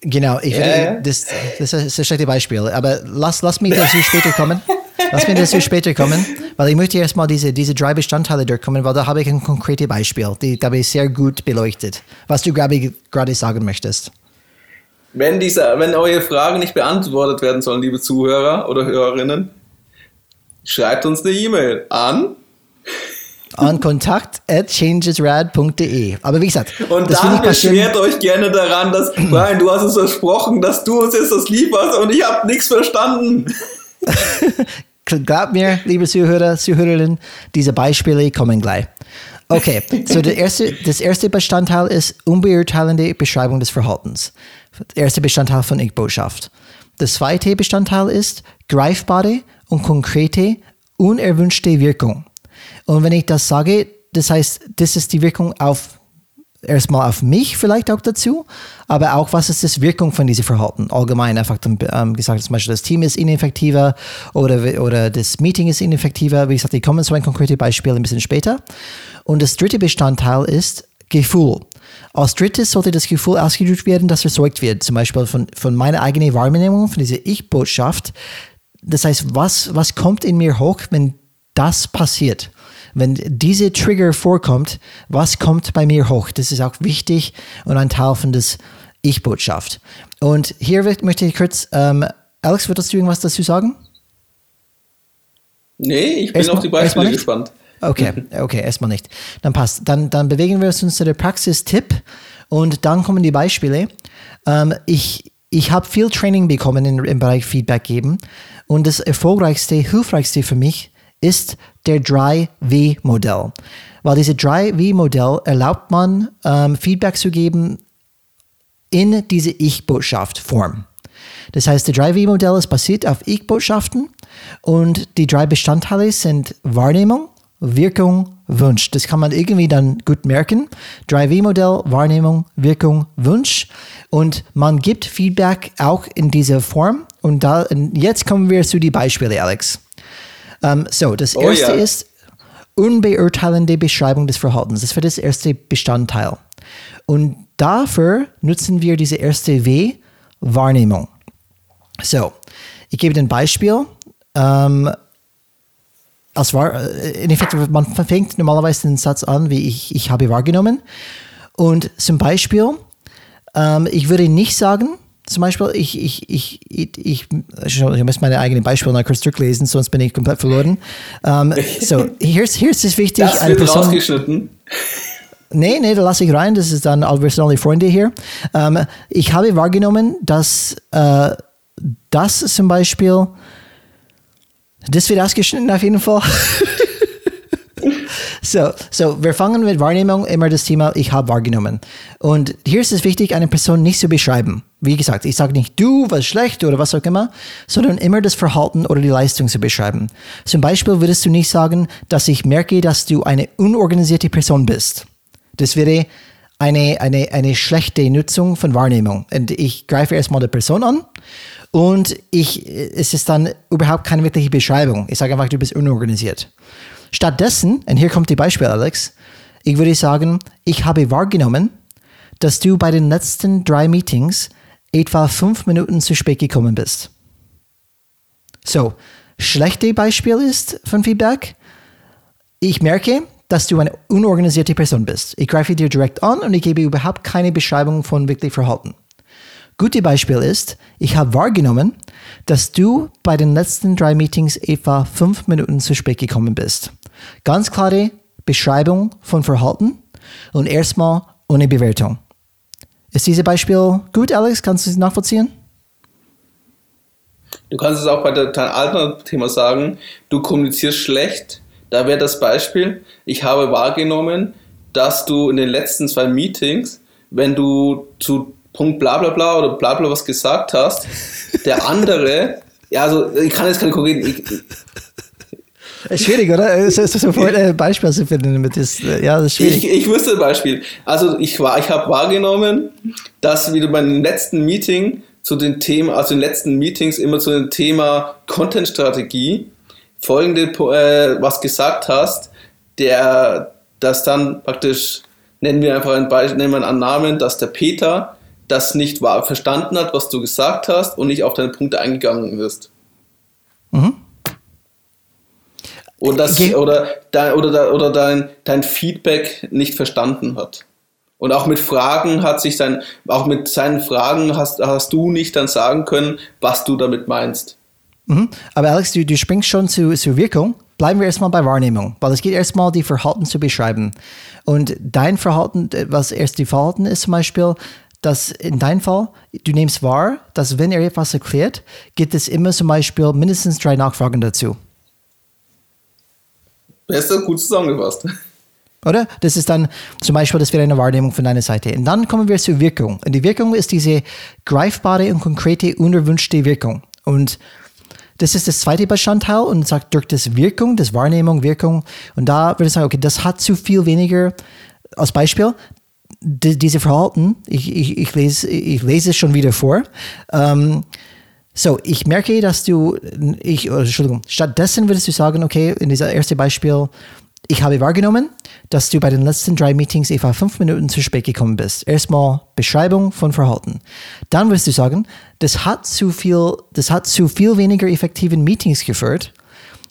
Genau, ich yeah. das, das ist ein schlechtes Beispiel. Aber lass, lass mich dazu später kommen. Lass mich dazu später kommen, weil ich möchte erstmal diese, diese drei Bestandteile durchkommen, weil da habe ich ein konkretes Beispiel, die habe ich sehr gut beleuchtet, was du gerade, gerade sagen möchtest. Wenn, diese, wenn eure Fragen nicht beantwortet werden sollen, liebe Zuhörer oder Hörerinnen, schreibt uns eine E-Mail an an kontakt.changesrad.de. Aber wie gesagt, und das dann beschwert euch gerne daran, dass, Brian, du hast uns versprochen, dass du uns jetzt das lieferst und ich habe nichts verstanden. Glaubt mir, liebe Zuhörer, Zuhörerinnen, diese Beispiele kommen gleich. Okay, so der erste, das erste Bestandteil ist unbeurteilende Beschreibung des Verhaltens. Der erste Bestandteil von Ich-Botschaft. Der zweite Bestandteil ist greifbare und konkrete, unerwünschte Wirkung. Und wenn ich das sage, das heißt, das ist die Wirkung auf erstmal auf mich vielleicht auch dazu, aber auch, was ist das Wirkung von diesem Verhalten? Allgemein einfach ähm, gesagt, zum Beispiel das Team ist ineffektiver oder, oder das Meeting ist ineffektiver. Wie gesagt, ich komme zu einem konkreten Beispiel ein bisschen später. Und das dritte Bestandteil ist Gefühl. Als drittes sollte das Gefühl ausgedrückt werden, das erzeugt wird, zum Beispiel von, von meiner eigenen Wahrnehmung, von dieser Ich-Botschaft. Das heißt, was, was kommt in mir hoch, wenn das passiert? Wenn diese Trigger vorkommt, was kommt bei mir hoch? Das ist auch wichtig und ein Teil von des Ich-Botschaft. Und hier möchte ich kurz, ähm, Alex, würdest du irgendwas dazu sagen? Nee, ich bin erstmal, auf die Beispiele gespannt. Okay, okay, erstmal nicht. Dann passt. Dann, dann bewegen wir uns zu der Praxistipp und dann kommen die Beispiele. Ähm, ich ich habe viel Training bekommen in, im Bereich Feedback geben und das erfolgreichste, hilfreichste für mich ist der 3W-Modell. Weil dieses 3W-Modell erlaubt man, ähm, Feedback zu geben in diese Ich-Botschaft-Form. Das heißt, das 3W-Modell ist basiert auf Ich-Botschaften und die drei Bestandteile sind Wahrnehmung, Wirkung, Wunsch. Das kann man irgendwie dann gut merken. 3W-Modell, Wahrnehmung, Wirkung, Wunsch. Und man gibt Feedback auch in dieser Form. Und da, jetzt kommen wir zu den Beispielen, Alex. Ähm, so, das oh, erste ja. ist unbeurteilende Beschreibung des Verhaltens. Das wird das erste Bestandteil. Und dafür nutzen wir diese erste W, Wahrnehmung. So, ich gebe ein Beispiel. Ähm, als war, äh, in Effekt, man fängt normalerweise den Satz an, wie ich, ich habe wahrgenommen. Und zum Beispiel, ähm, ich würde nicht sagen, zum Beispiel, ich, ich, ich, ich, ich, ich muss meine eigenen Beispiele noch kurz durchlesen, sonst bin ich komplett verloren. Um, ähm, so, hier ist es wichtig. Das wird Person, rausgeschnitten. Nee, nee, da lasse ich rein. Das ist dann, wir sind alle Freunde hier. Um, ich habe wahrgenommen, dass äh, das zum Beispiel, das wird ausgeschnitten auf jeden Fall. So, so, wir fangen mit Wahrnehmung immer das Thema, ich habe wahrgenommen. Und hier ist es wichtig, eine Person nicht zu beschreiben. Wie gesagt, ich sage nicht du, was schlecht oder was auch immer, sondern immer das Verhalten oder die Leistung zu beschreiben. Zum Beispiel würdest du nicht sagen, dass ich merke, dass du eine unorganisierte Person bist. Das wäre eine, eine, eine schlechte Nutzung von Wahrnehmung. Und ich greife erstmal die Person an und ich, es ist dann überhaupt keine wirkliche Beschreibung. Ich sage einfach, du bist unorganisiert. Stattdessen, und hier kommt die Beispiel, Alex, ich würde sagen, ich habe wahrgenommen, dass du bei den letzten drei Meetings etwa fünf Minuten zu spät gekommen bist. So, schlechte Beispiel ist von Feedback. Ich merke, dass du eine unorganisierte Person bist. Ich greife dir direkt an und ich gebe überhaupt keine Beschreibung von wirklich Verhalten. Gute Beispiel ist, ich habe wahrgenommen, dass du bei den letzten drei Meetings etwa fünf Minuten zu spät gekommen bist. Ganz klare Beschreibung von Verhalten und erstmal ohne Bewertung. Ist dieses Beispiel gut, Alex? Kannst du es nachvollziehen? Du kannst es auch bei deinem anderen Thema sagen, du kommunizierst schlecht. Da wäre das Beispiel, ich habe wahrgenommen, dass du in den letzten zwei Meetings, wenn du zu Punkt bla bla bla oder bla bla was gesagt hast, der andere, ja, also ich kann jetzt keine konkreten, Schwierig, oder? Es ist sofort ein Beispiel zu finden. Damit ist, ja, das ist schwierig. Ich, ich wusste ein Beispiel. Also ich, war, ich habe wahrgenommen, dass wie du beim letzten Meeting zu den Themen, also in den letzten Meetings immer zu dem Thema Content-Strategie folgende äh, was gesagt hast, der das dann praktisch, nennen wir einfach ein Beispiel, nennen wir einen Namen, dass der Peter das nicht wahr verstanden hat, was du gesagt hast und nicht auf deine Punkte eingegangen ist. Mhm. Und das, oder dein, oder, oder dein, dein Feedback nicht verstanden hat. Und auch mit Fragen hat sich sein, auch mit seinen Fragen hast, hast du nicht dann sagen können, was du damit meinst. Mhm. Aber Alex, du, du springst schon zu, zur Wirkung. Bleiben wir erstmal bei Wahrnehmung, weil es geht erstmal, die Verhalten zu beschreiben. Und dein Verhalten, was erst die Verhalten ist zum Beispiel, dass in deinem Fall, du nimmst wahr, dass wenn er etwas erklärt, gibt es immer zum Beispiel mindestens drei Nachfragen dazu. Besser, gut zusammengefasst. Oder? Das ist dann zum Beispiel, das wäre eine Wahrnehmung von deiner Seite. Und dann kommen wir zur Wirkung. Und die Wirkung ist diese greifbare und konkrete, unerwünschte Wirkung. Und das ist das zweite Bestandteil und sagt durch das Wirkung, das Wahrnehmung, Wirkung. Und da würde ich sagen, okay, das hat zu viel weniger, als Beispiel, die, diese Verhalten, ich, ich, ich, lese, ich lese es schon wieder vor. Ähm, so, ich merke, dass du, ich, oh, Entschuldigung, stattdessen würdest du sagen, okay, in dieser ersten Beispiel, ich habe wahrgenommen, dass du bei den letzten drei Meetings etwa fünf Minuten zu spät gekommen bist. Erstmal Beschreibung von Verhalten. Dann wirst du sagen, das hat zu viel, das hat zu viel weniger effektiven Meetings geführt,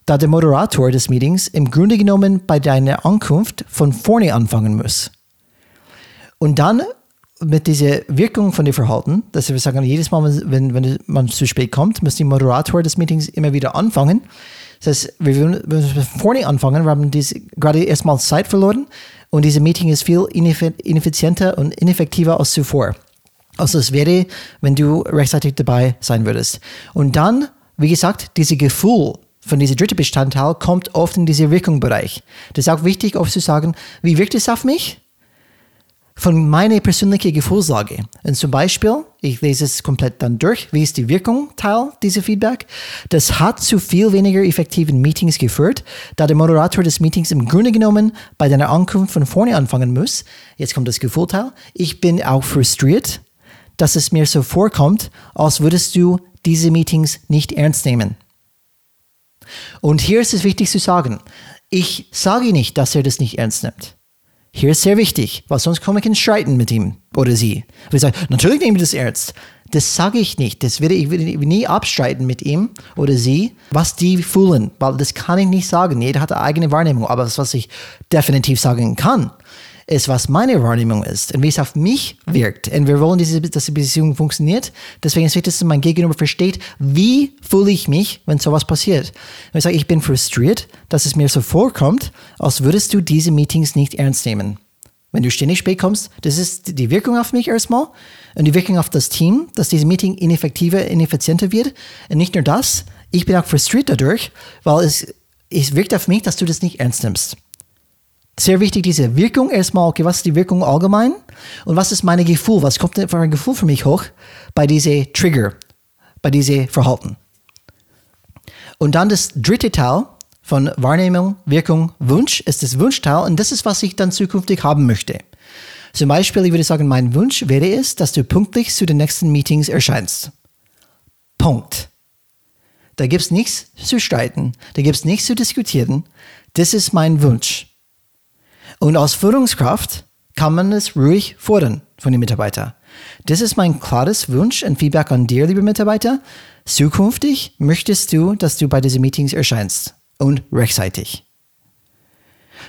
da der Moderator des Meetings im Grunde genommen bei deiner Ankunft von vorne anfangen muss. Und dann mit dieser Wirkung von dem Verhalten, dass wir sagen, jedes Mal, wenn, wenn man zu spät kommt, muss der Moderator des Meetings immer wieder anfangen. Das heißt, wir würden vorne anfangen, wir haben diese, gerade erstmal Zeit verloren und dieses Meeting ist viel ineffizienter und ineffektiver als zuvor. Also es wäre, wenn du rechtzeitig dabei sein würdest. Und dann, wie gesagt, dieses Gefühl von diesem dritten Bestandteil kommt oft in diesen Wirkungsbereich. Das ist auch wichtig, oft zu sagen, wie wirkt es auf mich? Von meiner persönlichen Gefühlslage. Und zum Beispiel, ich lese es komplett dann durch, wie ist die Wirkung Teil dieser Feedback? Das hat zu viel weniger effektiven Meetings geführt, da der Moderator des Meetings im Grunde genommen bei deiner Ankunft von vorne anfangen muss. Jetzt kommt das Gefühlteil. Ich bin auch frustriert, dass es mir so vorkommt, als würdest du diese Meetings nicht ernst nehmen. Und hier ist es wichtig zu sagen, ich sage nicht, dass er das nicht ernst nimmt. Hier ist sehr wichtig, weil sonst komme ich in Streiten mit ihm oder sie. Wir sagen, natürlich nehme ich das ernst. Das sage ich nicht. Das werde ich nie abstreiten mit ihm oder sie, was die fühlen, weil das kann ich nicht sagen. Jeder hat eine eigene Wahrnehmung. Aber das, was ich definitiv sagen kann, ist, was meine Wahrnehmung ist und wie es auf mich wirkt. Und wir wollen, diese, dass die Beziehung funktioniert. Deswegen ist es wichtig, dass mein Gegenüber versteht, wie fühle ich mich, wenn sowas passiert. Wenn ich sage, ich bin frustriert, dass es mir so vorkommt, als würdest du diese Meetings nicht ernst nehmen. Wenn du ständig spät kommst, das ist die Wirkung auf mich erstmal und die Wirkung auf das Team, dass dieses Meeting ineffektiver, ineffizienter wird. Und nicht nur das, ich bin auch frustriert dadurch, weil es, es wirkt auf mich, dass du das nicht ernst nimmst sehr wichtig, diese Wirkung erstmal, okay, was ist die Wirkung allgemein und was ist mein Gefühl, was kommt denn für ein Gefühl für mich hoch bei diesem Trigger, bei diesem Verhalten. Und dann das dritte Teil von Wahrnehmung, Wirkung, Wunsch ist das Wunschteil und das ist, was ich dann zukünftig haben möchte. Zum Beispiel, ich würde sagen, mein Wunsch wäre es, dass du pünktlich zu den nächsten Meetings erscheinst. Punkt. Da gibt es nichts zu streiten, da gibt es nichts zu diskutieren. Das ist mein Wunsch. Und als Führungskraft kann man es ruhig fordern von den Mitarbeitern. Das ist mein klares Wunsch und Feedback an dir, liebe Mitarbeiter. Zukünftig möchtest du, dass du bei diesen Meetings erscheinst und rechtzeitig.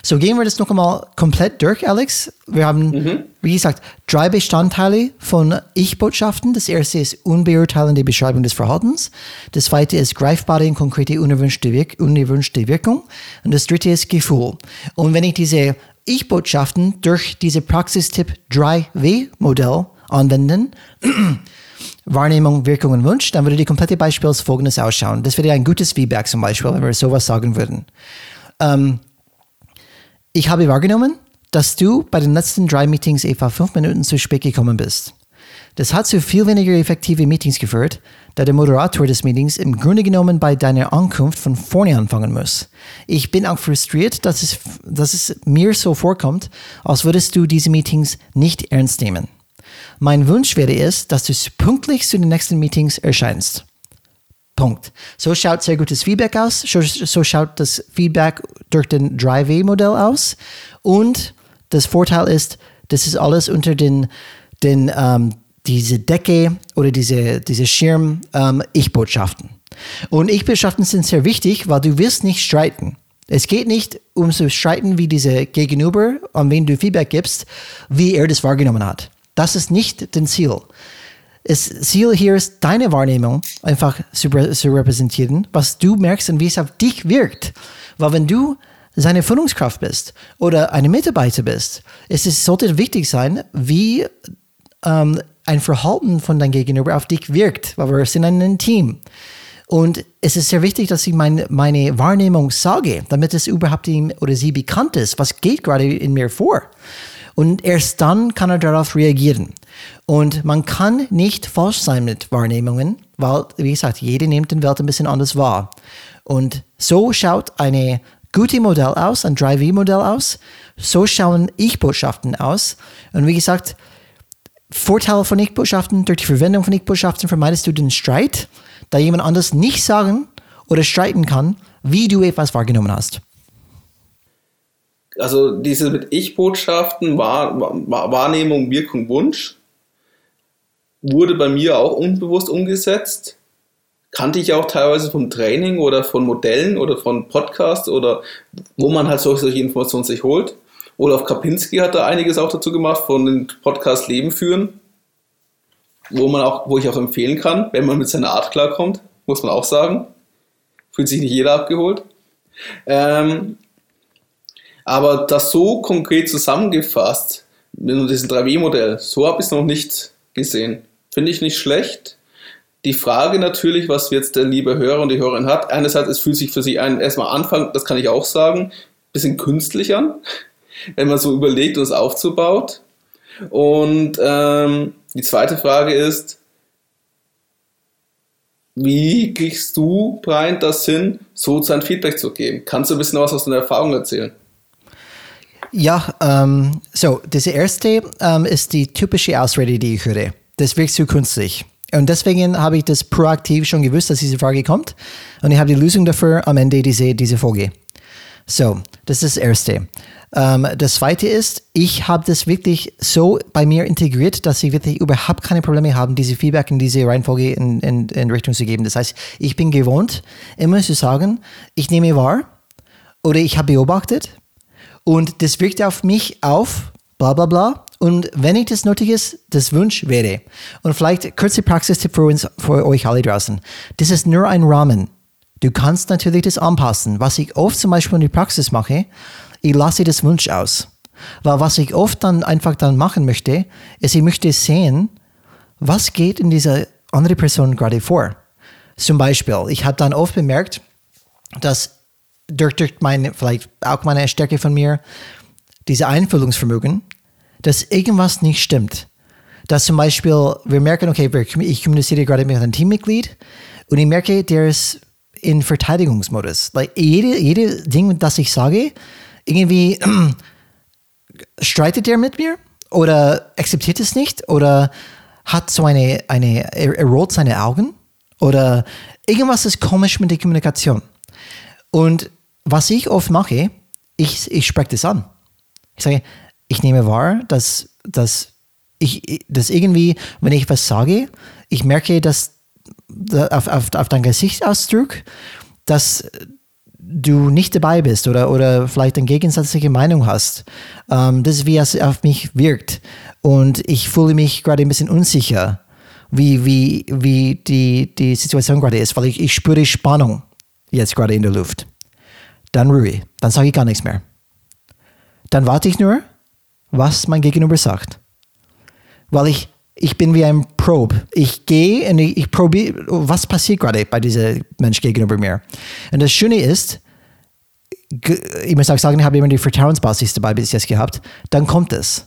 So gehen wir das noch einmal komplett durch, Alex. Wir haben, mhm. wie gesagt, drei Bestandteile von Ich-Botschaften. Das erste ist unbeurteilende Beschreibung des Verhaltens. Das zweite ist greifbare und konkrete unerwünschte, Wirk unerwünschte Wirkung. Und das dritte ist Gefühl. Und wenn ich diese ich-Botschaften durch diese Praxistipp 3W-Modell anwenden, Wahrnehmung, Wirkung und Wunsch, dann würde die komplette Beispiel folgendes ausschauen. Das wäre ein gutes Feedback zum Beispiel, wenn wir sowas sagen würden. Ähm, ich habe wahrgenommen, dass du bei den letzten drei Meetings etwa fünf Minuten zu spät gekommen bist. Das hat zu viel weniger effektive Meetings geführt, da der Moderator des Meetings im Grunde genommen bei deiner Ankunft von vorne anfangen muss. Ich bin auch frustriert, dass es, dass es mir so vorkommt, als würdest du diese Meetings nicht ernst nehmen. Mein Wunsch wäre es, dass du pünktlich zu den nächsten Meetings erscheinst. Punkt. So schaut sehr gutes Feedback aus. So schaut das Feedback durch den Drive-A-Modell aus. Und das Vorteil ist, das ist alles unter den, den ähm, diese Decke oder diese, diese Schirm ähm, Ich-Botschaften. Und Ich-Botschaften sind sehr wichtig, weil du wirst nicht streiten. Es geht nicht um zu streiten, wie diese Gegenüber, an wen du Feedback gibst, wie er das wahrgenommen hat. Das ist nicht das Ziel. Das Ziel hier ist, deine Wahrnehmung einfach zu, zu repräsentieren, was du merkst und wie es auf dich wirkt. Weil wenn du seine Führungskraft bist oder eine Mitarbeiter bist, es ist, sollte wichtig sein, wie ähm, ein Verhalten von deinem Gegenüber auf dich wirkt, weil wir sind ein Team. Und es ist sehr wichtig, dass ich meine, meine Wahrnehmung sage, damit es überhaupt ihm oder sie bekannt ist, was geht gerade in mir vor. Und erst dann kann er darauf reagieren. Und man kann nicht falsch sein mit Wahrnehmungen, weil, wie gesagt, jede nimmt den Welt ein bisschen anders wahr. Und so schaut eine gute Modell aus, ein 3V-Modell aus. So schauen Ich-Botschaften aus. Und wie gesagt, Vorteile von Ich-Botschaften, durch die Verwendung von Ich-Botschaften vermeidest du den Streit, da jemand anders nicht sagen oder streiten kann, wie du etwas wahrgenommen hast. Also diese mit Ich-Botschaften, Wahr, Wahrnehmung, Wirkung, Wunsch, wurde bei mir auch unbewusst umgesetzt. Kannte ich auch teilweise vom Training oder von Modellen oder von Podcasts oder wo man halt solche Informationen sich holt. Olaf Kapinski hat da einiges auch dazu gemacht von dem Podcast Leben führen, wo man auch, wo ich auch empfehlen kann, wenn man mit seiner Art klarkommt, muss man auch sagen. Fühlt sich nicht jeder abgeholt. Ähm, aber das so konkret zusammengefasst, mit diesem 3W-Modell, so habe ich es noch nicht gesehen. Finde ich nicht schlecht. Die Frage natürlich, was jetzt der liebe Hörer und die Hörerin hat, einerseits, es fühlt sich für sie ein, erstmal Anfang, das kann ich auch sagen, bisschen künstlich an, wenn man so überlegt und es aufzubaut. Und ähm, die zweite Frage ist, wie kriegst du, Brian, das hin, so sein Feedback zu geben? Kannst du ein bisschen was aus deiner Erfahrung erzählen? Ja, ähm, so, das erste ähm, ist die typische Ausrede, die ich höre. Das wirkt zu künstlich. Und deswegen habe ich das proaktiv schon gewusst, dass diese Frage kommt. Und ich habe die Lösung dafür am Ende dieser diese Folge. So, das ist das Erste. Ähm, das Zweite ist, ich habe das wirklich so bei mir integriert, dass ich wirklich überhaupt keine Probleme habe, diese Feedback in diese Reihenfolge in, in, in Richtung zu geben. Das heißt, ich bin gewohnt, immer zu sagen, ich nehme wahr oder ich habe beobachtet und das wirkt auf mich auf, bla bla bla. Und wenn ich das nötig ist, das Wunsch wäre. Und vielleicht kurze Praxistipp für, uns, für euch alle draußen. Das ist nur ein Rahmen. Du kannst natürlich das anpassen. Was ich oft zum Beispiel in der Praxis mache, ich lasse das Wunsch aus. Weil was ich oft dann einfach dann machen möchte, ist, ich möchte sehen, was geht in dieser anderen Person gerade vor. Zum Beispiel, ich habe dann oft bemerkt, dass durch, durch meine, vielleicht auch meine Stärke von mir, diese Einfühlungsvermögen, dass irgendwas nicht stimmt. Dass zum Beispiel wir merken, okay, ich kommuniziere gerade mit einem Teammitglied und ich merke, der ist in Verteidigungsmodus. Like, jede, jede Ding, das ich sage, irgendwie streitet der mit mir oder akzeptiert es nicht oder hat so eine, eine er, er rollt seine Augen oder irgendwas ist komisch mit der Kommunikation. Und was ich oft mache, ich, ich spreche das an. Ich sage, ich nehme wahr, dass, dass ich, dass irgendwie, wenn ich was sage, ich merke, dass auf, auf, auf dein Gesichtsausdruck, dass du nicht dabei bist oder, oder vielleicht eine gegensätzliche Meinung hast. Ähm, das ist, wie es auf mich wirkt. Und ich fühle mich gerade ein bisschen unsicher, wie, wie, wie die, die Situation gerade ist, weil ich, ich spüre Spannung jetzt gerade in der Luft dann Ruhe. Dann sage ich gar nichts mehr. Dann warte ich nur, was mein Gegenüber sagt. Weil ich, ich bin wie ein Probe. Ich gehe und ich, ich probiere, was passiert gerade bei diesem Mensch gegenüber mir. Und das Schöne ist, ich muss auch sagen, ich habe immer die Vertrauensbasis dabei bis jetzt gehabt, dann kommt es.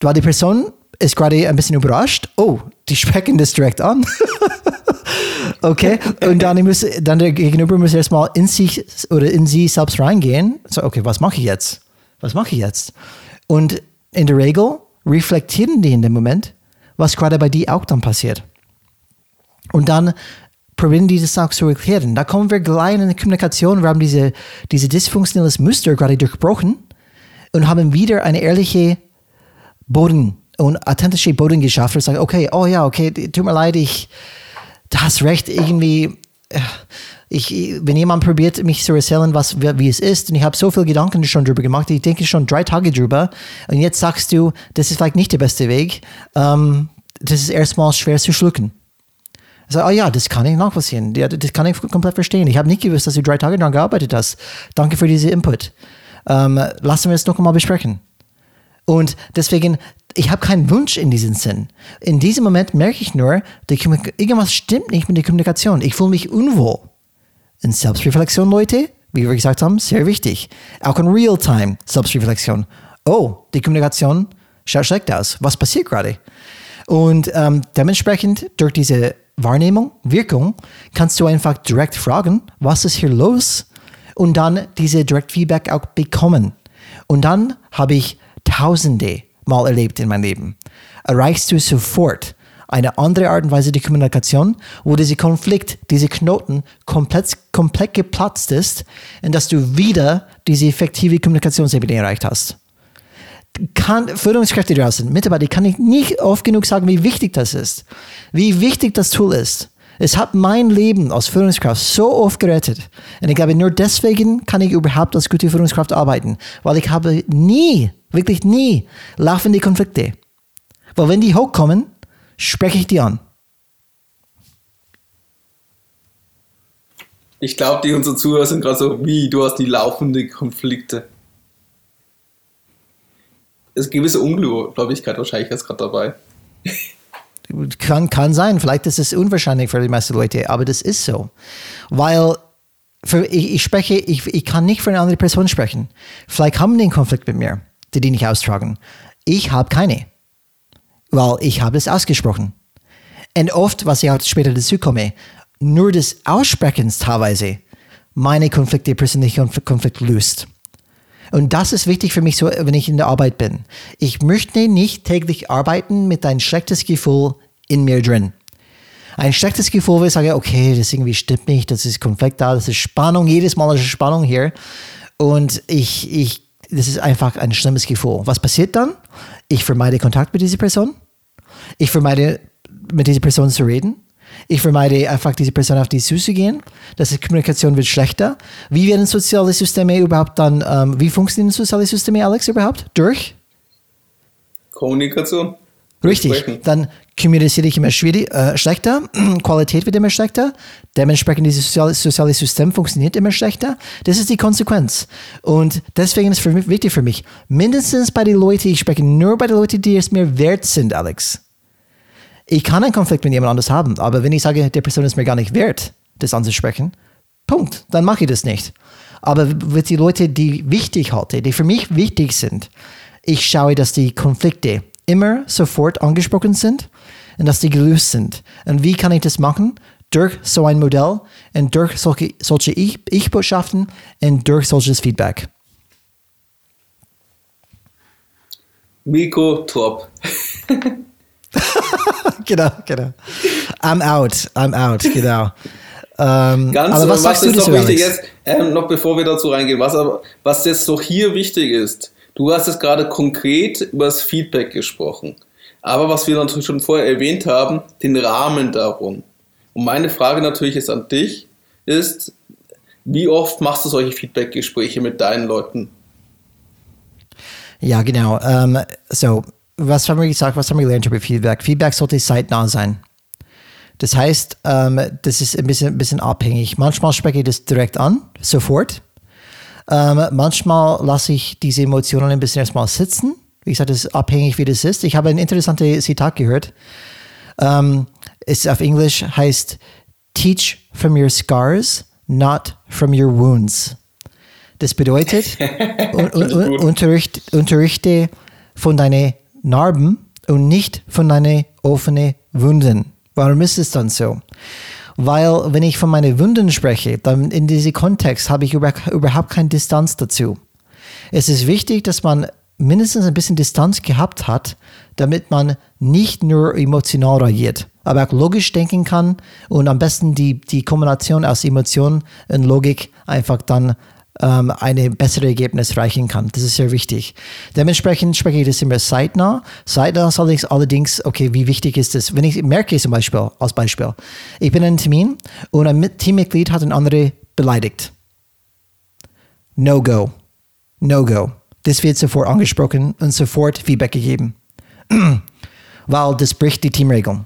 Weil die Person ist gerade ein bisschen überrascht. Oh, die sprechen das direkt an. Okay, und dann, muss, dann der Gegenüber muss erstmal in sich oder in sie selbst reingehen. So, okay, was mache ich jetzt? Was mache ich jetzt? Und in der Regel reflektieren die in dem Moment, was gerade bei dir auch dann passiert. Und dann probieren die das auch zu erklären. Da kommen wir gleich in die Kommunikation. Wir haben diese, diese dysfunktionelles Muster gerade durchbrochen und haben wieder eine ehrliche Boden und authentische Boden geschaffen. Und sagen, okay, oh ja, okay, tut mir leid, ich, du hast recht, irgendwie, äh, ich, wenn jemand probiert, mich zu erzählen, was, wie es ist, und ich habe so viele Gedanken schon drüber gemacht, ich denke schon drei Tage drüber, und jetzt sagst du, das ist vielleicht nicht der beste Weg, ähm, das ist erstmal schwer zu schlucken. Ich sage, oh ja, das kann ich nachvollziehen. Ja, das kann ich komplett verstehen. Ich habe nicht gewusst, dass du drei Tage daran gearbeitet hast. Danke für diesen Input. Ähm, lassen wir es noch einmal besprechen. Und deswegen, ich habe keinen Wunsch in diesem Sinn. In diesem Moment merke ich nur, irgendwas stimmt nicht mit der Kommunikation. Ich fühle mich unwohl. In Selbstreflexion, Leute, wie wir gesagt haben, sehr wichtig. Auch in Realtime Selbstreflexion. Oh, die Kommunikation schaut schlecht aus. Was passiert gerade? Und ähm, dementsprechend durch diese Wahrnehmung, Wirkung, kannst du einfach direkt fragen, was ist hier los? und dann diese Direktfeedback auch bekommen. Und dann habe ich Tausende mal erlebt in meinem Leben. Erreichst du sofort eine andere Art und Weise der Kommunikation, wo dieser Konflikt, diese Knoten komplett, komplett geplatzt ist und dass du wieder diese effektive Kommunikationsebene erreicht hast. Kann, Führungskräfte draußen, Mitarbeiter, kann ich nicht oft genug sagen, wie wichtig das ist, wie wichtig das Tool ist. Es hat mein Leben als Führungskraft so oft gerettet. Und ich glaube, nur deswegen kann ich überhaupt als gute Führungskraft arbeiten, weil ich habe nie, wirklich nie laufende Konflikte. Weil wenn die hochkommen, spreche ich die an. Ich glaube, die unsere Zuhörer sind gerade so, wie, du hast die laufenden Konflikte. Ist gewisse Ungläubigkeit wahrscheinlich jetzt gerade dabei. Kann, kann sein, vielleicht ist es unwahrscheinlich für die meisten Leute, aber das ist so. Weil für, ich, ich spreche, ich, ich kann nicht für eine andere Person sprechen. Vielleicht haben die einen Konflikt mit mir, die die nicht austragen. Ich habe keine, weil ich habe es ausgesprochen. Und oft, was ich auch später dazu komme, nur des Aussprechens teilweise meine Konflikte, persönliche Konflikte löst. Und das ist wichtig für mich, so, wenn ich in der Arbeit bin. Ich möchte nicht täglich arbeiten mit ein schlechtes Gefühl in mir drin. Ein schlechtes Gefühl, wo ich sage, okay, das irgendwie stimmt nicht, das ist Konflikt da, das ist Spannung, jedes Mal ist Spannung hier. Und ich, ich, das ist einfach ein schlimmes Gefühl. Was passiert dann? Ich vermeide Kontakt mit dieser Person. Ich vermeide, mit dieser Person zu reden. Ich vermeide einfach, diese Person auf die Süße gehen. Das ist, Kommunikation wird schlechter. Wie werden soziale Systeme überhaupt dann, ähm, wie funktionieren soziale Systeme, Alex, überhaupt? Durch? Kommunikation. Richtig. Sprechen. Dann kommuniziere ich immer äh, schlechter, Qualität wird immer schlechter, dementsprechend dieses soziale, soziale System funktioniert immer schlechter. Das ist die Konsequenz. Und deswegen ist es wichtig für mich, mindestens bei den Leuten, ich spreche nur bei den Leuten, die es mir wert sind, Alex. Ich kann einen Konflikt mit jemand anders haben, aber wenn ich sage, der Person ist mir gar nicht wert, das anzusprechen, Punkt, dann mache ich das nicht. Aber mit den Leuten, die wichtig halte, die für mich wichtig sind, ich schaue, dass die Konflikte immer sofort angesprochen sind und dass die gelöst sind. Und wie kann ich das machen? Durch so ein Modell und durch solche, solche Ich-Botschaften und durch solches Feedback. Mikro top. genau, genau. I'm out, I'm out, genau. Ähm, Ganz, aber was, was ist doch wichtig jetzt, ähm, noch bevor wir dazu reingehen, was, aber, was jetzt doch hier wichtig ist, du hast es gerade konkret über das Feedback gesprochen, aber was wir natürlich schon vorher erwähnt haben, den Rahmen darum. Und meine Frage natürlich ist an dich, ist, wie oft machst du solche Feedback-Gespräche mit deinen Leuten? Ja, genau. Um, ähm, so, was haben wir gesagt, was haben wir gelernt über Feedback? Feedback sollte zeitnah sein. Das heißt, ähm, das ist ein bisschen, ein bisschen abhängig. Manchmal spreche ich das direkt an, sofort. Ähm, manchmal lasse ich diese Emotionen ein bisschen erstmal sitzen. Wie gesagt, das ist abhängig, wie das ist. Ich habe ein interessantes Zitat gehört. Ähm, es auf Englisch heißt, teach from your scars, not from your wounds. Das bedeutet, un, un, un, unterrichte, unterrichte von deinen Narben und nicht von deinen offenen Wunden. Warum ist es dann so? Weil, wenn ich von meinen Wunden spreche, dann in diesem Kontext habe ich überhaupt keine Distanz dazu. Es ist wichtig, dass man mindestens ein bisschen Distanz gehabt hat, damit man nicht nur emotional reagiert, aber auch logisch denken kann und am besten die, die Kombination aus Emotion und Logik einfach dann ähm, ein besseres Ergebnis erreichen kann. Das ist sehr wichtig. Dementsprechend spreche ich das immer zeitnah. Zeitnah soll ich allerdings, okay, wie wichtig ist das? Wenn ich merke zum Beispiel, als Beispiel, ich bin in einem Termin und ein Teammitglied hat einen anderen beleidigt. No go. No go. Das wird sofort angesprochen und sofort Feedback gegeben. Weil das bricht die Teamregeln.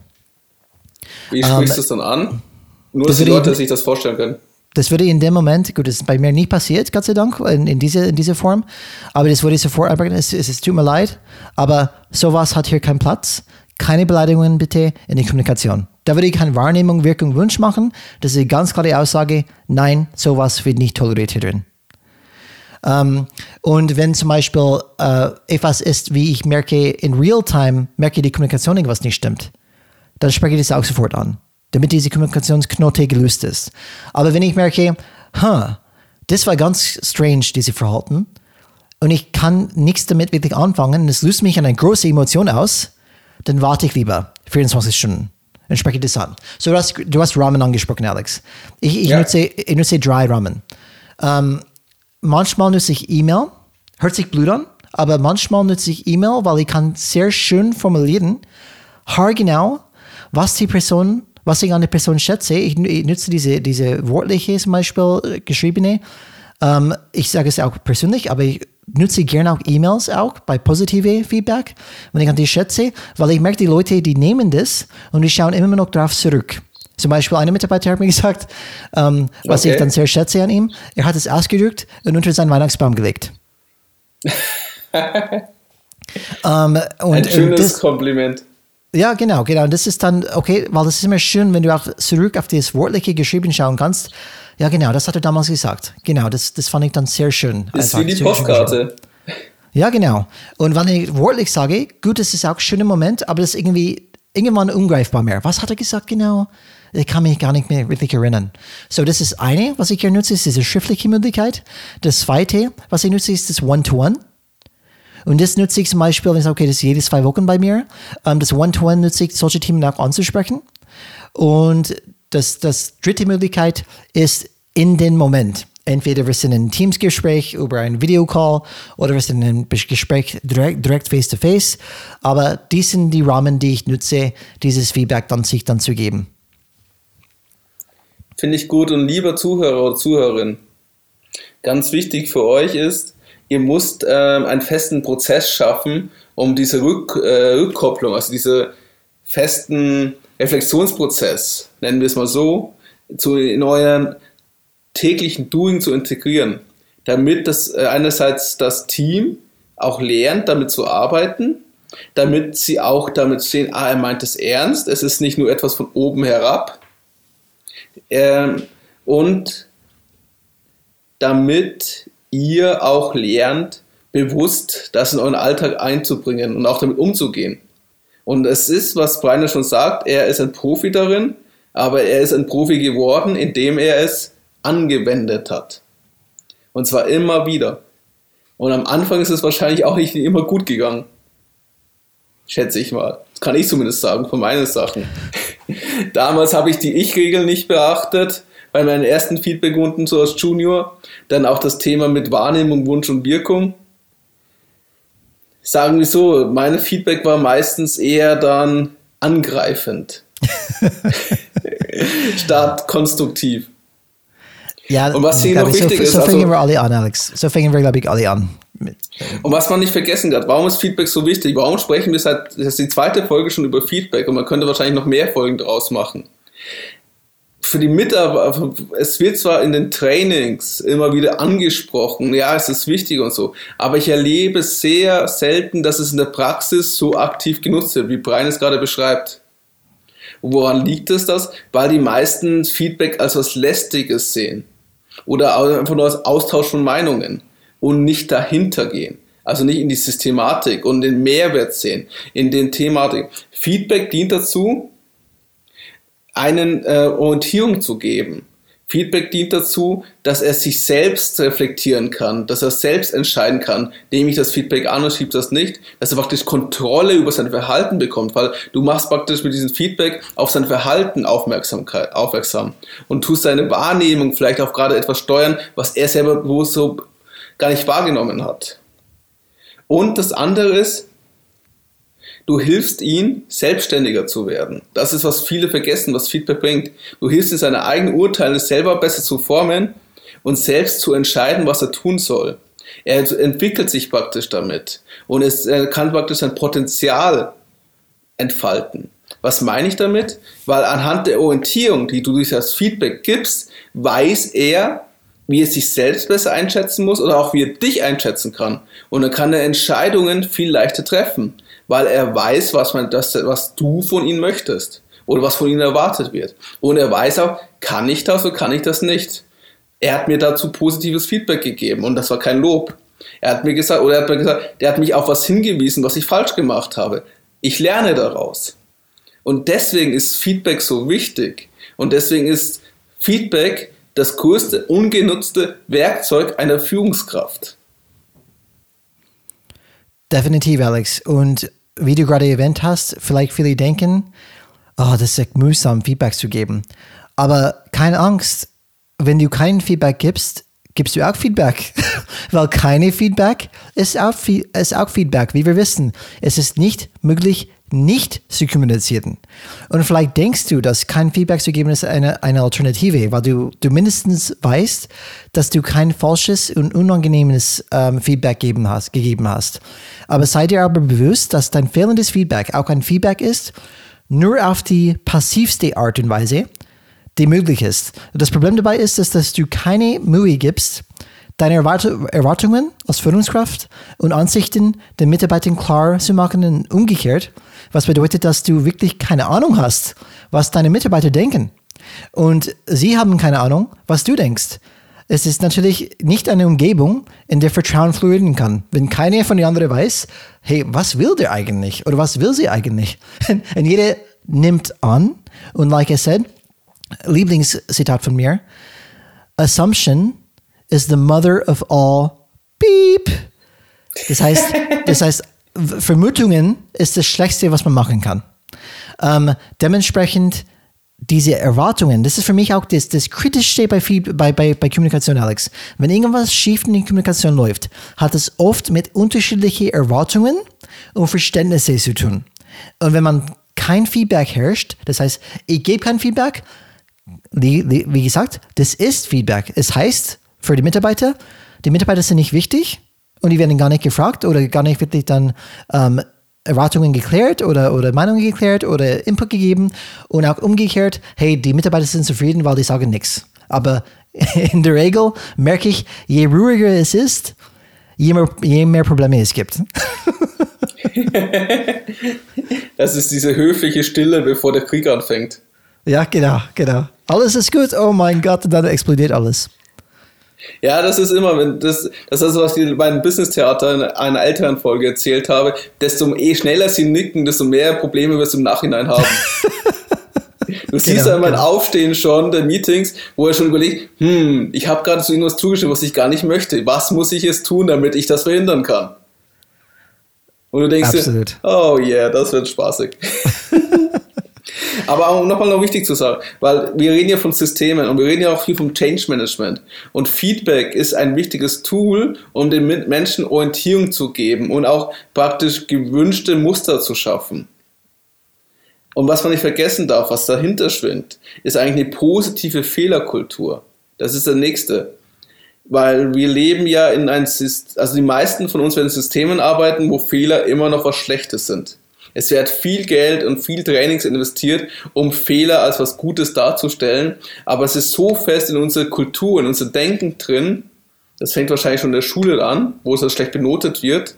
Wie sprichst um, du es dann an? Nur, dass die Leute sich das vorstellen können. Das würde in dem Moment, gut, das ist bei mir nicht passiert, Gott sei Dank, in, in, diese, in dieser Form, aber das würde sofort anbringen, es, es, es tut mir leid, aber sowas hat hier keinen Platz. Keine Beleidigungen bitte in der Kommunikation. Da würde ich keine Wahrnehmung, Wirkung, Wunsch machen. Das ist eine ganz klare Aussage. Nein, sowas wird nicht toleriert hier drin. Um, und wenn zum Beispiel uh, etwas ist, wie ich merke, in Realtime merke die Kommunikation irgendwas nicht stimmt, dann spreche ich das auch sofort an damit diese Kommunikationsknote gelöst ist. Aber wenn ich merke, huh, Das war ganz strange, diese Verhalten. Und ich kann nichts damit wirklich anfangen. Das löst mich eine große Emotion aus. Dann warte ich lieber 24 Stunden und spreche das an. So, du hast, du hast Ramen angesprochen, Alex. Ich, ich, ja. nutze, ich nutze drei Ramen. Ähm, manchmal nutze ich E-Mail. Hört sich blöd an, aber manchmal nutze ich E-Mail, weil ich kann sehr schön formulieren, haargenau, was die Person was ich an der Person schätze, ich, ich nutze diese, diese wortliche zum Beispiel äh, geschriebene. Ähm, ich sage es auch persönlich, aber ich nutze gerne auch E-Mails auch bei positive Feedback, wenn ich an die schätze, weil ich merke, die Leute, die nehmen das und die schauen immer noch darauf zurück. Zum Beispiel eine Mitarbeiter hat mir gesagt, ähm, was okay. ich dann sehr schätze an ihm, er hat es ausgedrückt und unter seinen Weihnachtsbaum gelegt. um, ähm, und, Ein schönes das, Kompliment. Ja, genau, genau. Und das ist dann, okay, weil das ist immer schön, wenn du auf, zurück auf das Wortliche geschrieben schauen kannst. Ja, genau, das hat er damals gesagt. Genau, das, das fand ich dann sehr schön. Das ist wie die Postkarte. Ja, genau. Und wenn ich wortlich sage, gut, das ist auch ein schöner Moment, aber das ist irgendwie irgendwann ungreifbar mehr. Was hat er gesagt genau? Ich kann mich gar nicht mehr wirklich erinnern. So, das ist eine, was ich hier nutze, ist diese schriftliche Möglichkeit. Das zweite, was ich nutze, ist das One-to-One. -One. Und das nutze ich zum Beispiel, wenn ich sage, okay, das ist jede zwei Wochen bei mir. Ähm, das One-to-One nutze ich, solche Themen auch anzusprechen. Und das, das dritte Möglichkeit ist in den Moment. Entweder wir sind in einem Teams-Gespräch über einen Videocall oder wir sind in einem Gespräch direkt, direkt face to face. Aber dies sind die Rahmen, die ich nutze, dieses Feedback dann sich dann zu geben. Finde ich gut. Und lieber Zuhörer oder Zuhörerin, ganz wichtig für euch ist, ihr müsst ähm, einen festen Prozess schaffen, um diese Rück, äh, Rückkopplung, also diese festen Reflexionsprozess, nennen wir es mal so, zu, in euren täglichen Doing zu integrieren, damit das äh, einerseits das Team auch lernt, damit zu arbeiten, damit sie auch damit sehen, ah, er meint es ernst, es ist nicht nur etwas von oben herab. Ähm, und damit ihr auch lernt, bewusst das in euren Alltag einzubringen und auch damit umzugehen. Und es ist, was Breiner schon sagt, er ist ein Profi darin, aber er ist ein Profi geworden, indem er es angewendet hat. Und zwar immer wieder. Und am Anfang ist es wahrscheinlich auch nicht immer gut gegangen. Schätze ich mal. Das kann ich zumindest sagen von meinen Sachen. Damals habe ich die Ich-Regel nicht beachtet bei meinen ersten Feedback-Runden so als Junior. Dann auch das Thema mit Wahrnehmung, Wunsch und Wirkung. Sagen wir so, mein Feedback war meistens eher dann angreifend. statt konstruktiv. Ja, und was hier noch wichtig so, ist. So fingen also, wir alle an, Alex. So fingen wir, glaube ich, alle an. Und was man nicht vergessen hat, warum ist Feedback so wichtig? Warum sprechen wir seit, das ist die zweite Folge schon über Feedback und man könnte wahrscheinlich noch mehr Folgen draus machen für die Mitarbeiter, es wird zwar in den Trainings immer wieder angesprochen, ja, es ist wichtig und so, aber ich erlebe sehr selten, dass es in der Praxis so aktiv genutzt wird, wie Brian es gerade beschreibt. woran liegt es das? Weil die meisten Feedback als was Lästiges sehen oder einfach nur als Austausch von Meinungen und nicht dahinter gehen. Also nicht in die Systematik und den Mehrwert sehen, in den Thematik. Feedback dient dazu, einen äh, Orientierung zu geben. Feedback dient dazu, dass er sich selbst reflektieren kann, dass er selbst entscheiden kann, nehme ich das Feedback an und schiebe das nicht, dass er praktisch Kontrolle über sein Verhalten bekommt, weil du machst praktisch mit diesem Feedback auf sein Verhalten Aufmerksamkeit, aufmerksam und tust seine Wahrnehmung vielleicht auch gerade etwas steuern, was er selber wo so gar nicht wahrgenommen hat. Und das andere ist, Du hilfst ihm, selbstständiger zu werden. Das ist, was viele vergessen, was Feedback bringt. Du hilfst ihm, seine eigenen Urteile selber besser zu formen und selbst zu entscheiden, was er tun soll. Er entwickelt sich praktisch damit und es, er kann praktisch sein Potenzial entfalten. Was meine ich damit? Weil anhand der Orientierung, die du durch das Feedback gibst, weiß er, wie er sich selbst besser einschätzen muss oder auch wie er dich einschätzen kann. Und dann kann er Entscheidungen viel leichter treffen weil er weiß, was, man, das, was du von ihm möchtest oder was von ihm erwartet wird. Und er weiß auch, kann ich das oder kann ich das nicht. Er hat mir dazu positives Feedback gegeben und das war kein Lob. Er hat mir gesagt, oder er hat mir gesagt, der hat mich auf was hingewiesen, was ich falsch gemacht habe. Ich lerne daraus. Und deswegen ist Feedback so wichtig. Und deswegen ist Feedback das größte ungenutzte Werkzeug einer Führungskraft. Definitiv, Alex. Und wie du gerade erwähnt hast, vielleicht viele denken, oh, das ist mühsam, Feedback zu geben. Aber keine Angst, wenn du kein Feedback gibst, gibst du auch Feedback. Weil keine Feedback ist auch, ist auch Feedback, wie wir wissen. Es ist nicht möglich, nicht zu kommunizieren. Und vielleicht denkst du, dass kein Feedback zu geben ist eine, eine Alternative, weil du, du mindestens weißt, dass du kein falsches und unangenehmes ähm, Feedback geben hast, gegeben hast. Aber sei dir aber bewusst, dass dein fehlendes Feedback auch ein Feedback ist, nur auf die passivste Art und Weise, die möglich ist. Das Problem dabei ist, dass, dass du keine Mühe gibst, deine Erwartungen als Führungskraft und Ansichten den Mitarbeitern klar zu machen und umgekehrt, was bedeutet, dass du wirklich keine Ahnung hast, was deine Mitarbeiter denken. Und sie haben keine Ahnung, was du denkst. Es ist natürlich nicht eine Umgebung, in der Vertrauen florieren kann. Wenn keiner von den anderen weiß, hey, was will der eigentlich? Oder was will sie eigentlich? Und jeder nimmt an. Und like I said, Lieblingszitat von mir, Assumption is the mother of all beep. Das heißt, das heißt, Vermutungen ist das Schlechteste, was man machen kann. Ähm, dementsprechend diese Erwartungen, das ist für mich auch das, das Kritischste bei, bei, bei, bei Kommunikation, Alex. Wenn irgendwas schief in der Kommunikation läuft, hat es oft mit unterschiedlichen Erwartungen und Verständnissen zu tun. Und wenn man kein Feedback herrscht, das heißt, ich gebe kein Feedback, wie, wie gesagt, das ist Feedback. Es heißt für die Mitarbeiter, die Mitarbeiter sind nicht wichtig und die werden gar nicht gefragt oder gar nicht wirklich dann ähm, Erwartungen geklärt oder, oder Meinungen geklärt oder Input gegeben und auch umgekehrt, hey, die Mitarbeiter sind zufrieden, weil die sagen nichts. Aber in der Regel merke ich, je ruhiger es ist, je mehr, je mehr Probleme es gibt. das ist diese höfliche Stille, bevor der Krieg anfängt. Ja, genau, genau. Alles ist gut, oh mein Gott, und dann explodiert alles. Ja, das ist immer, das, das ist, was ich beim Business-Theater in einer älteren Folge erzählt habe. Desto eh schneller sie nicken, desto mehr Probleme wirst du im Nachhinein haben. Du siehst genau, ja mein genau. Aufstehen schon der Meetings, wo er schon überlegt, hm, ich habe gerade so irgendwas zugestimmt, was ich gar nicht möchte. Was muss ich jetzt tun, damit ich das verhindern kann? Und du denkst Absolut. dir, oh yeah, das wird spaßig. Aber auch nochmal noch wichtig zu sagen, weil wir reden ja von Systemen und wir reden ja auch viel vom Change Management. Und Feedback ist ein wichtiges Tool, um den Menschen Orientierung zu geben und auch praktisch gewünschte Muster zu schaffen. Und was man nicht vergessen darf, was dahinter schwingt, ist eigentlich eine positive Fehlerkultur. Das ist der nächste. Weil wir leben ja in ein System, also die meisten von uns werden in Systemen arbeiten, wo Fehler immer noch was Schlechtes sind. Es wird viel Geld und viel Trainings investiert, um Fehler als was Gutes darzustellen, aber es ist so fest in unserer Kultur, in unser Denken drin, das fängt wahrscheinlich schon in der Schule an, wo es schlecht benotet wird.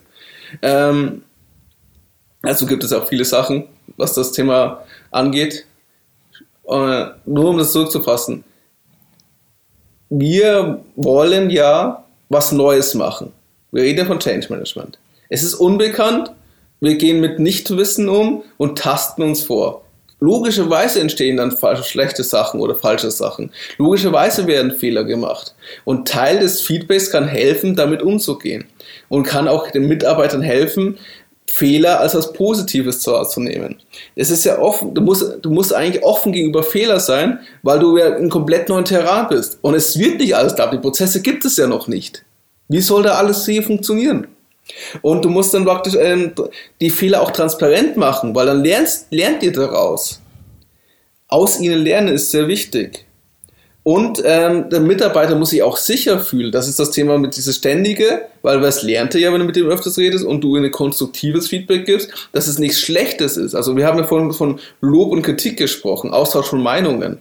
Ähm, also gibt es auch viele Sachen, was das Thema angeht. Äh, nur um das zurückzufassen. Wir wollen ja was Neues machen. Wir reden von Change Management. Es ist unbekannt, wir gehen mit Nichtwissen um und tasten uns vor. Logischerweise entstehen dann schlechte Sachen oder falsche Sachen. Logischerweise werden Fehler gemacht. Und Teil des Feedbacks kann helfen, damit umzugehen. Und kann auch den Mitarbeitern helfen, Fehler als was Positives wahrzunehmen. Es ist ja offen, du musst, du musst eigentlich offen gegenüber Fehler sein, weil du ja in komplett neuen Terrain bist. Und es wird nicht alles klar, die Prozesse gibt es ja noch nicht. Wie soll da alles hier funktionieren? Und du musst dann praktisch ähm, die Fehler auch transparent machen, weil dann lernst, lernt ihr daraus. Aus ihnen lernen ist sehr wichtig. Und ähm, der Mitarbeiter muss sich auch sicher fühlen. Das ist das Thema mit dieses Ständige, weil was lernt er ja, wenn du mit dem öfters redest und du ihm ein konstruktives Feedback gibst, dass es nichts Schlechtes ist. Also wir haben ja vorhin von Lob und Kritik gesprochen, Austausch von Meinungen.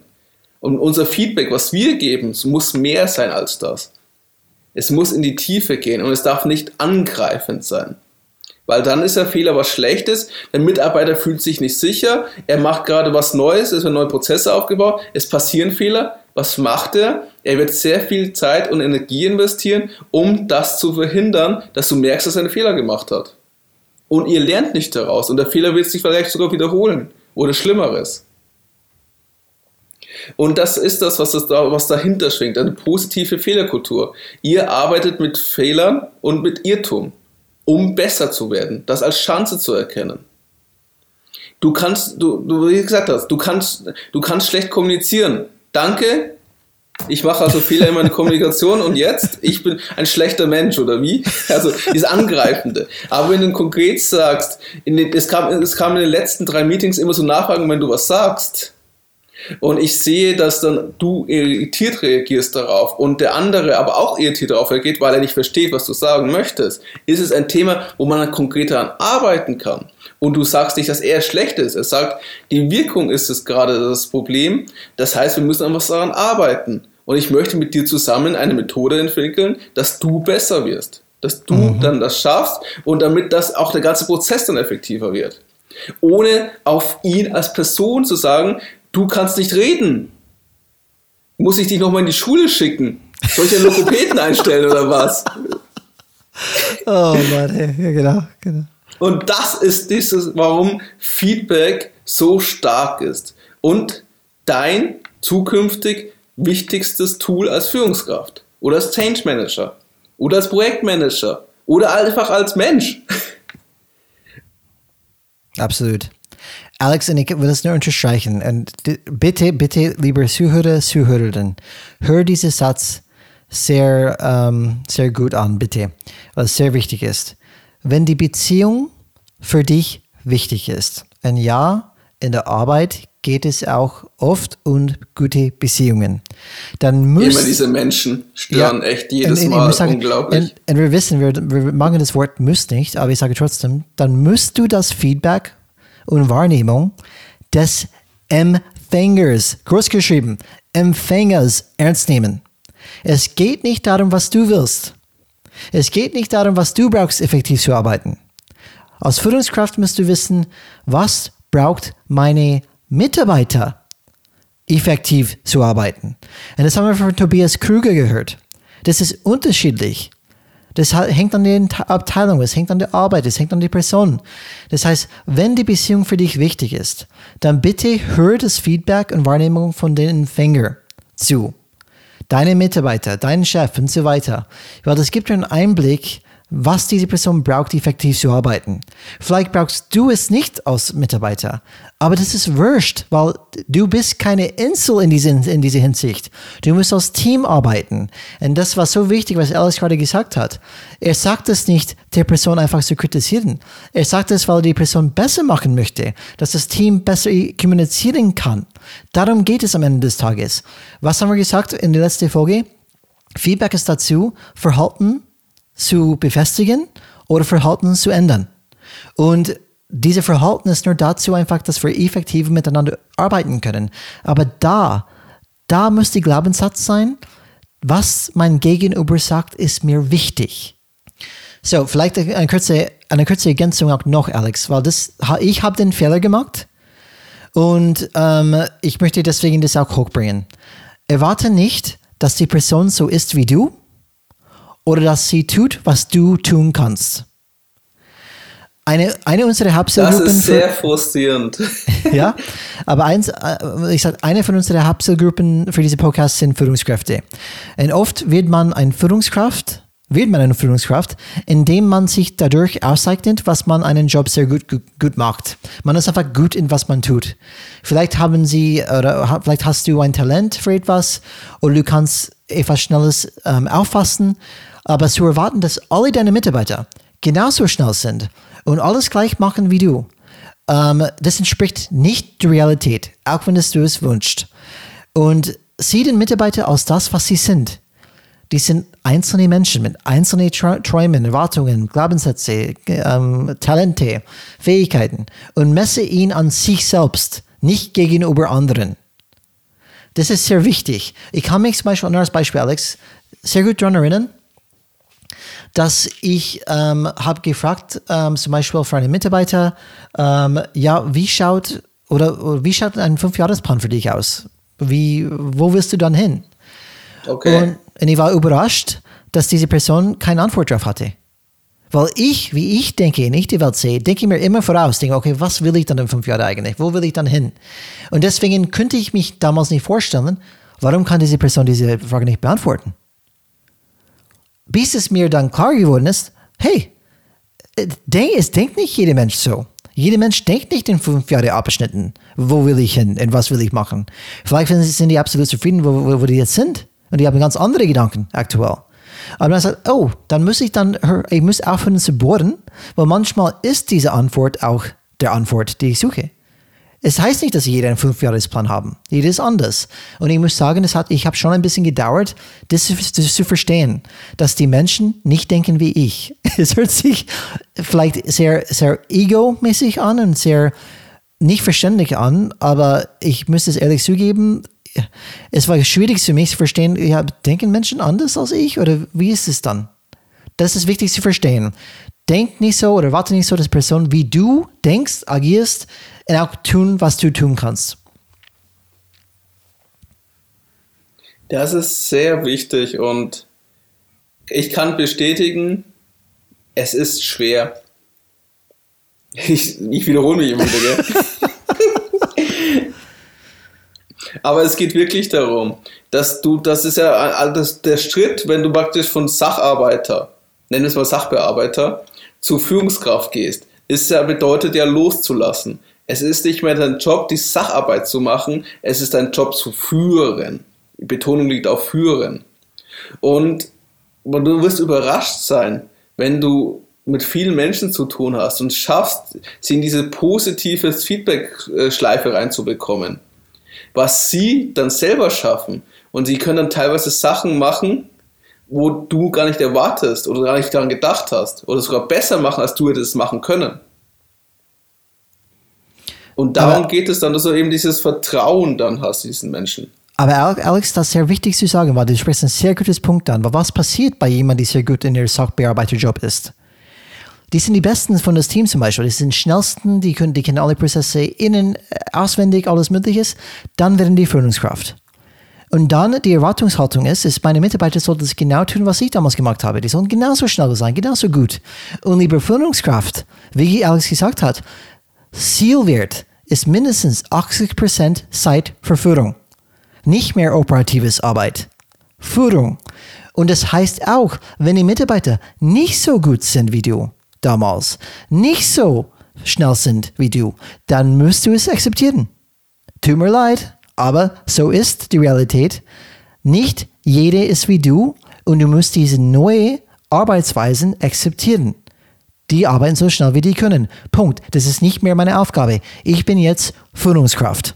Und unser Feedback, was wir geben, muss mehr sein als das. Es muss in die Tiefe gehen und es darf nicht angreifend sein. Weil dann ist der Fehler was Schlechtes, der Mitarbeiter fühlt sich nicht sicher, er macht gerade was Neues, es werden neue Prozesse aufgebaut, es passieren Fehler. Was macht er? Er wird sehr viel Zeit und Energie investieren, um das zu verhindern, dass du merkst, dass er einen Fehler gemacht hat. Und ihr lernt nicht daraus und der Fehler wird sich vielleicht sogar wiederholen oder Schlimmeres. Und das ist das, was, das da, was dahinter schwingt, eine positive Fehlerkultur. Ihr arbeitet mit Fehlern und mit Irrtum, um besser zu werden, das als Chance zu erkennen. Du kannst, du, du wie gesagt hast, du kannst, du kannst schlecht kommunizieren. Danke, ich mache also Fehler in meiner Kommunikation und jetzt, ich bin ein schlechter Mensch oder wie? Also dieses Angreifende. Aber wenn du konkret sagst, den, es, kam, es kam in den letzten drei Meetings immer so Nachfragen, wenn du was sagst. Und ich sehe, dass dann du irritiert reagierst darauf und der andere aber auch irritiert darauf reagiert, weil er nicht versteht, was du sagen möchtest. Ist es ein Thema, wo man dann konkret daran arbeiten kann? Und du sagst nicht, dass er schlecht ist. Er sagt, die Wirkung ist es gerade das Problem. Das heißt, wir müssen einfach daran arbeiten. Und ich möchte mit dir zusammen eine Methode entwickeln, dass du besser wirst. Dass du mhm. dann das schaffst und damit das auch der ganze Prozess dann effektiver wird. Ohne auf ihn als Person zu sagen, du kannst nicht reden. Muss ich dich nochmal in die Schule schicken? Soll ich einen Lokopäden einstellen oder was? Oh Mann, ja, genau, genau. Und das ist dieses, warum Feedback so stark ist. Und dein zukünftig wichtigstes Tool als Führungskraft oder als Change Manager oder als Projektmanager oder einfach als Mensch. Absolut. Alex, und ich will das nur unterstreichen. Und bitte, bitte, liebe Zuhörer, Zuhörerinnen, hör diesen Satz sehr, ähm, sehr gut an, bitte, weil es sehr wichtig ist. Wenn die Beziehung für dich wichtig ist, ein Ja in der Arbeit geht es auch oft um gute Beziehungen. Dann muss, Immer diese Menschen stören ja, echt jedes und, Mal sagen, unglaublich. Und, und, wir wissen, wir, wir machen das Wort muss nicht, aber ich sage trotzdem, dann musst du das Feedback und Wahrnehmung des Empfängers, groß geschrieben, Empfängers ernst nehmen. Es geht nicht darum, was du willst. Es geht nicht darum, was du brauchst, effektiv zu arbeiten. Als Führungskraft musst du wissen, was braucht meine Mitarbeiter effektiv zu arbeiten. Und das haben wir von Tobias Krüger gehört. Das ist unterschiedlich. Das hängt an der Abteilung, es hängt an der Arbeit, es hängt an der Person. Das heißt, wenn die Beziehung für dich wichtig ist, dann bitte hör das Feedback und Wahrnehmung von den Empfänger zu. Deine Mitarbeiter, deinen Chef und so weiter. Weil das gibt dir einen Einblick, was diese Person braucht, effektiv zu arbeiten. Vielleicht brauchst du es nicht als Mitarbeiter, aber das ist wurscht, weil du bist keine Insel in, diese, in dieser Hinsicht. Du musst als Team arbeiten. Und das war so wichtig, was Alice gerade gesagt hat. Er sagt es nicht, der Person einfach zu kritisieren. Er sagt es, weil die Person besser machen möchte, dass das Team besser kommunizieren kann. Darum geht es am Ende des Tages. Was haben wir gesagt in der letzten Folge? Feedback ist dazu, Verhalten zu befestigen oder Verhalten zu ändern. Und diese Verhalten ist nur dazu einfach, dass wir effektiv miteinander arbeiten können. Aber da, da muss der Glaubenssatz sein, was mein Gegenüber sagt, ist mir wichtig. So, vielleicht eine kurze, eine kurze Ergänzung auch noch, Alex, weil das, ich habe den Fehler gemacht und ähm, ich möchte deswegen das auch hochbringen. Erwarte nicht, dass die Person so ist wie du, oder dass sie tut, was du tun kannst. Eine, eine unserer Hauptzielgruppen. Das ist sehr für, frustrierend. ja, aber eins, äh, ich sag, eine von unseren Hauptzielgruppen für diese Podcasts sind Führungskräfte. Und oft wird man ein Führungskraft, wird man eine Führungskraft, indem man sich dadurch auszeichnet, was man einen Job sehr gut, gut, gut macht. Man ist einfach gut in was man tut. Vielleicht haben sie, oder vielleicht hast du ein Talent für etwas oder du kannst etwas Schnelles ähm, auffassen aber zu erwarten, dass alle deine Mitarbeiter genauso schnell sind und alles gleich machen wie du, ähm, das entspricht nicht der Realität, auch wenn es du es wünschst. Und sieh den Mitarbeiter als das, was sie sind. Die sind einzelne Menschen mit einzelnen Träumen, Erwartungen, Glaubenssätze, ähm, Talente, Fähigkeiten und messe ihn an sich selbst, nicht gegenüber anderen. Das ist sehr wichtig. Ich kann mich zum Beispiel, als Beispiel, Alex, sehr gut daran erinnern, dass ich ähm, habe gefragt, ähm, zum Beispiel für einen Mitarbeiter, ähm, ja, wie schaut oder, wie schaut ein Fünfjahresplan für dich aus? Wie, wo willst du dann hin? Okay. Und, und ich war überrascht, dass diese Person keine Antwort darauf hatte. Weil ich, wie ich denke, nicht die Welt sehe, denke ich mir immer voraus, denke, okay, was will ich dann in fünf Jahren eigentlich? Wo will ich dann hin? Und deswegen könnte ich mich damals nicht vorstellen, warum kann diese Person diese Frage nicht beantworten? Bis es mir dann klar geworden ist, hey, äh, es denkt nicht jeder Mensch so. Jeder Mensch denkt nicht in fünf Jahre Abschnitten. Wo will ich hin und was will ich machen? Vielleicht sind die absolut zufrieden, wo, wo, wo die jetzt sind. Und die haben ganz andere Gedanken aktuell. Aber man sagt, oh, dann muss ich dann, ich muss aufhören zu bohren, weil manchmal ist diese Antwort auch der Antwort, die ich suche. Es heißt nicht, dass jeder einen Fünfjahresplan haben. Jeder ist anders. Und ich muss sagen, es hat, ich habe schon ein bisschen gedauert, das, das, zu verstehen, dass die Menschen nicht denken wie ich. Es hört sich vielleicht sehr, sehr ego-mäßig an und sehr nicht verständlich an, aber ich muss es ehrlich zugeben, es war schwierig für mich zu verstehen, ja, denken Menschen anders als ich oder wie ist es dann? Das ist wichtig zu verstehen. Denk nicht so oder warte nicht so, dass Person wie du denkst, agierst und auch tun, was du tun kannst. Das ist sehr wichtig und ich kann bestätigen, es ist schwer. Ich, ich wiederhole mich immer wieder. Aber es geht wirklich darum, dass du, das ist ja das, der Schritt, wenn du praktisch von Sacharbeiter, nennen wir es mal Sachbearbeiter, zu Führungskraft gehst, ist ja, bedeutet ja loszulassen. Es ist nicht mehr dein Job, die Sacharbeit zu machen, es ist dein Job zu führen. Die Betonung liegt auf führen. Und du wirst überrascht sein, wenn du mit vielen Menschen zu tun hast und schaffst, sie in diese positive Feedback-Schleife reinzubekommen was sie dann selber schaffen. Und sie können dann teilweise Sachen machen, wo du gar nicht erwartest oder gar nicht daran gedacht hast. Oder sogar besser machen, als du hättest machen können. Und darum aber, geht es dann, dass du eben dieses Vertrauen dann hast, diesen Menschen. Aber Alex, das ist sehr wichtig zu sagen, weil du sprichst ein sehr gutes Punkt an. Aber was passiert bei jemandem, der sehr gut in der Sachbearbeiterjob ist? Die sind die Besten von das Team zum Beispiel. Die sind schnellsten, die können, die kennen alle Prozesse innen, äh, auswendig, alles Mögliche. Dann werden die Führungskraft. Und dann die Erwartungshaltung ist, ist meine Mitarbeiter sollten das genau tun, was ich damals gemacht habe. Die sollen genauso schnell sein, genauso gut. Und liebe Führungskraft, wie Alex gesagt hat, Zielwert ist mindestens 80% Zeit für Führung. Nicht mehr operatives Arbeit. Führung. Und das heißt auch, wenn die Mitarbeiter nicht so gut sind wie du, damals nicht so schnell sind wie du, dann musst du es akzeptieren. Tut mir leid, aber so ist die Realität. Nicht jeder ist wie du und du musst diese neue Arbeitsweisen akzeptieren. Die arbeiten so schnell wie die können. Punkt. Das ist nicht mehr meine Aufgabe. Ich bin jetzt Führungskraft.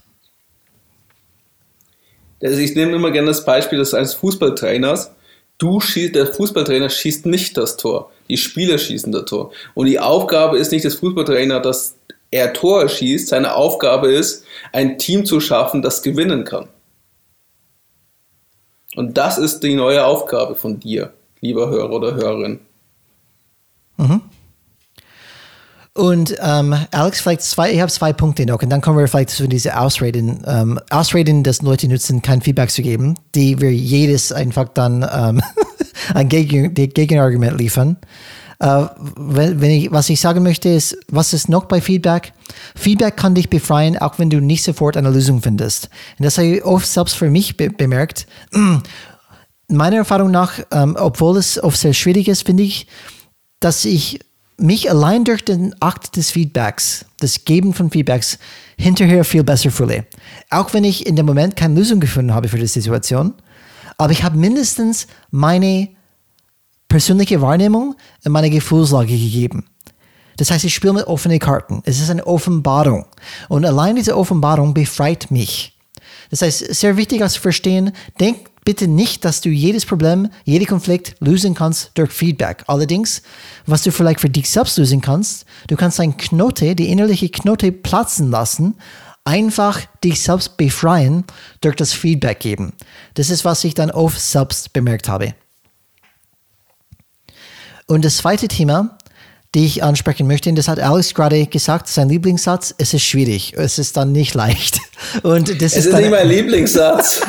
Also ich nehme immer gerne das Beispiel des eines Fußballtrainers. Du schießt, der Fußballtrainer schießt nicht das Tor. Die Spieler schießen das Tor. Und die Aufgabe ist nicht des Fußballtrainers, dass er Tore schießt. Seine Aufgabe ist, ein Team zu schaffen, das gewinnen kann. Und das ist die neue Aufgabe von dir, lieber Hörer oder Hörerin. Mhm. Und ähm, Alex, vielleicht zwei, ich habe zwei Punkte noch und dann kommen wir vielleicht zu diese Ausreden. Ähm, Ausreden, dass Leute nutzen, kein Feedback zu geben, die wir jedes einfach dann ähm, ein Gegen, Gegenargument liefern. Uh, wenn, ich, was ich sagen möchte, ist, was ist noch bei Feedback? Feedback kann dich befreien, auch wenn du nicht sofort eine Lösung findest. Und das habe ich oft selbst für mich be bemerkt. Meiner Erfahrung nach, ähm, obwohl es oft sehr schwierig ist, finde ich, dass ich mich allein durch den Akt des Feedbacks, das Geben von Feedbacks, hinterher viel besser fühle. Auch wenn ich in dem Moment keine Lösung gefunden habe für die Situation, aber ich habe mindestens meine persönliche Wahrnehmung und meine Gefühlslage gegeben. Das heißt, ich spiele mit offenen Karten. Es ist eine Offenbarung. Und allein diese Offenbarung befreit mich. Das heißt, sehr wichtig zu verstehen, denk bitte nicht, dass du jedes Problem, jeden Konflikt lösen kannst durch Feedback. Allerdings, was du vielleicht für dich selbst lösen kannst, du kannst dein Knote, die innerliche Knote platzen lassen einfach dich selbst befreien durch das Feedback geben. Das ist, was ich dann oft selbst bemerkt habe. Und das zweite Thema, die ich ansprechen möchte, und das hat Alex gerade gesagt, sein Lieblingssatz, es ist schwierig, es ist dann nicht leicht. Und das es ist, ist nicht mein Lieblingssatz.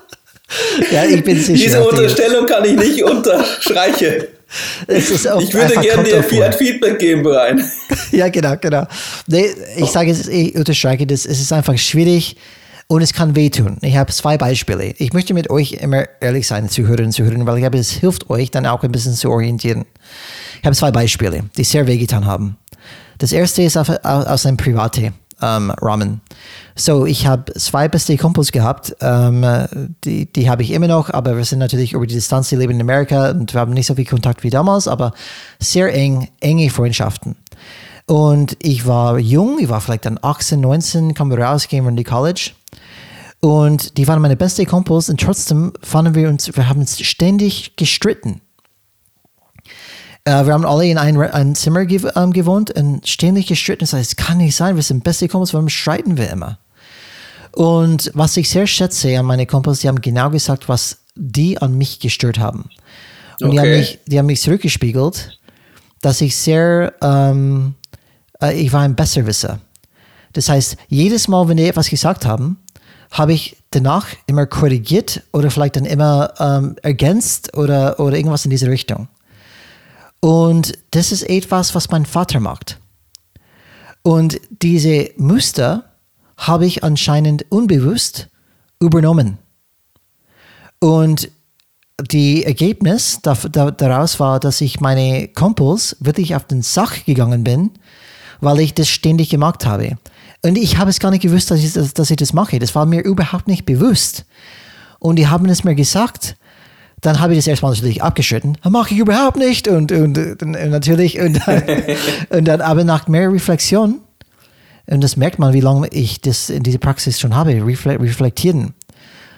ja, ich bin sicher. Diese Unterstellung kann ich nicht unterstreichen. ich würde gerne dir ein Feedback geben, Brian. ja, genau, genau. Nee, ich sage es, ich unterstreiche das, es ist einfach schwierig und es kann wehtun. Ich habe zwei Beispiele. Ich möchte mit euch immer ehrlich sein, Zuhörerinnen und Zuhörer, weil ich glaube, es hilft euch dann auch ein bisschen zu orientieren. Ich habe zwei Beispiele, die sehr wehgetan haben. Das erste ist aus einem private ähm, Rahmen. So, ich habe zwei beste Kumpels gehabt, ähm, die, die habe ich immer noch, aber wir sind natürlich über die Distanz, die leben in Amerika und wir haben nicht so viel Kontakt wie damals, aber sehr eng, enge Freundschaften. Und ich war jung, ich war vielleicht dann 18, 19, kam raus, wir in die College. Und die waren meine besten Kumpels und trotzdem fanden wir uns, wir haben uns ständig gestritten. Uh, wir haben alle in ein, ein Zimmer ge um, ähm, gewohnt und ständig gestritten. Das heißt, es kann nicht sein, wir sind beste Kumpels, warum streiten wir immer? Und was ich sehr schätze an meine Kumpels, die haben genau gesagt, was die an mich gestört haben. Und okay. die, haben mich, die haben mich zurückgespiegelt, dass ich sehr, ähm, äh, ich war ein Besserwisser. Das heißt, jedes Mal, wenn die etwas gesagt haben, habe ich danach immer korrigiert oder vielleicht dann immer ähm, ergänzt oder, oder irgendwas in diese Richtung. Und das ist etwas, was mein Vater macht. Und diese Muster habe ich anscheinend unbewusst übernommen. Und die Ergebnis daraus war, dass ich meine Kumpels wirklich auf den Sach gegangen bin, weil ich das ständig gemacht habe. Und ich habe es gar nicht gewusst, dass ich, dass ich das mache. Das war mir überhaupt nicht bewusst. Und die haben es mir gesagt dann habe ich das erstmal natürlich abgeschnitten. Mache ich überhaupt nicht. Und, und, und natürlich, und dann, und dann, aber nach mehr Reflexion, und das merkt man, wie lange ich das in dieser Praxis schon habe, reflektieren,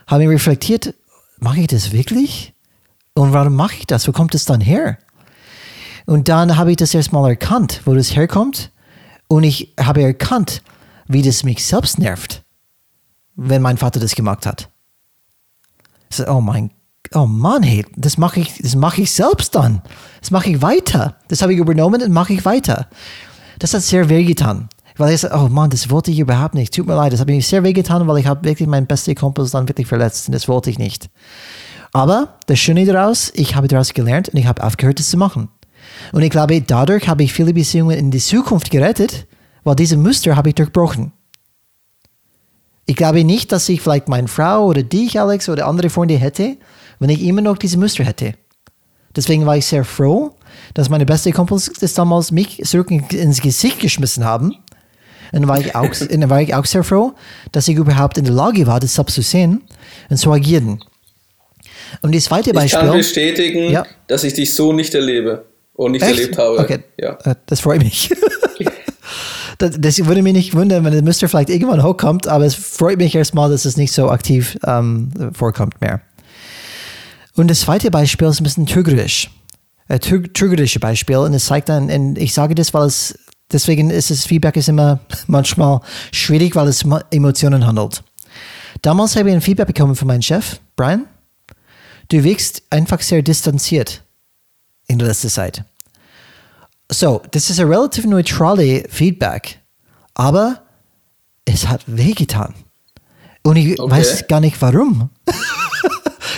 habe ich reflektiert, mache ich das wirklich? Und warum mache ich das? Wo kommt es dann her? Und dann habe ich das erstmal erkannt, wo das herkommt. Und ich habe erkannt, wie das mich selbst nervt, wenn mein Vater das gemacht hat. So, oh mein oh Mann, hey, das mache ich, das mache ich selbst dann. Das mache ich weiter. Das habe ich übernommen und mache ich weiter. Das hat sehr weh getan. Weil ich so, oh Mann, das wollte ich überhaupt nicht. Tut mir leid, das hat mir sehr weh getan, weil ich habe wirklich meinen besten Kumpel dann wirklich verletzt und das wollte ich nicht. Aber das Schöne daraus, ich habe daraus gelernt und ich habe aufgehört, das zu machen. Und ich glaube, dadurch habe ich viele Beziehungen in die Zukunft gerettet, weil diese Muster habe ich durchbrochen. Ich glaube nicht, dass ich vielleicht meine Frau oder dich, Alex, oder andere Freunde hätte, wenn ich immer noch diese Muster hätte. Deswegen war ich sehr froh, dass meine besten Kumpels das damals mich zurück ins Gesicht geschmissen haben. Und war ich auch, dann war ich auch sehr froh, dass ich überhaupt in der Lage war, das selbst zu sehen und zu agieren. Und das zweite Beispiel. Ich kann bestätigen, ja. dass ich dich so nicht erlebe und nicht Echt? erlebt habe. Okay. Ja. Das freut mich. Das, das, würde mich nicht wundern, wenn das Muster vielleicht irgendwann hochkommt, aber es freut mich erstmal, dass es nicht so aktiv ähm, vorkommt mehr. Und das zweite Beispiel ist ein bisschen trügerisch. Ein trügerisches Beispiel. Und es zeigt dann, und ich sage das, weil es, deswegen ist das Feedback ist immer manchmal schwierig, weil es Emotionen handelt. Damals habe ich ein Feedback bekommen von meinem Chef, Brian. Du wirkst einfach sehr distanziert in der letzten Zeit. So, das ist ein relativ neutrale Feedback, aber es hat wehgetan. Und ich okay. weiß gar nicht warum.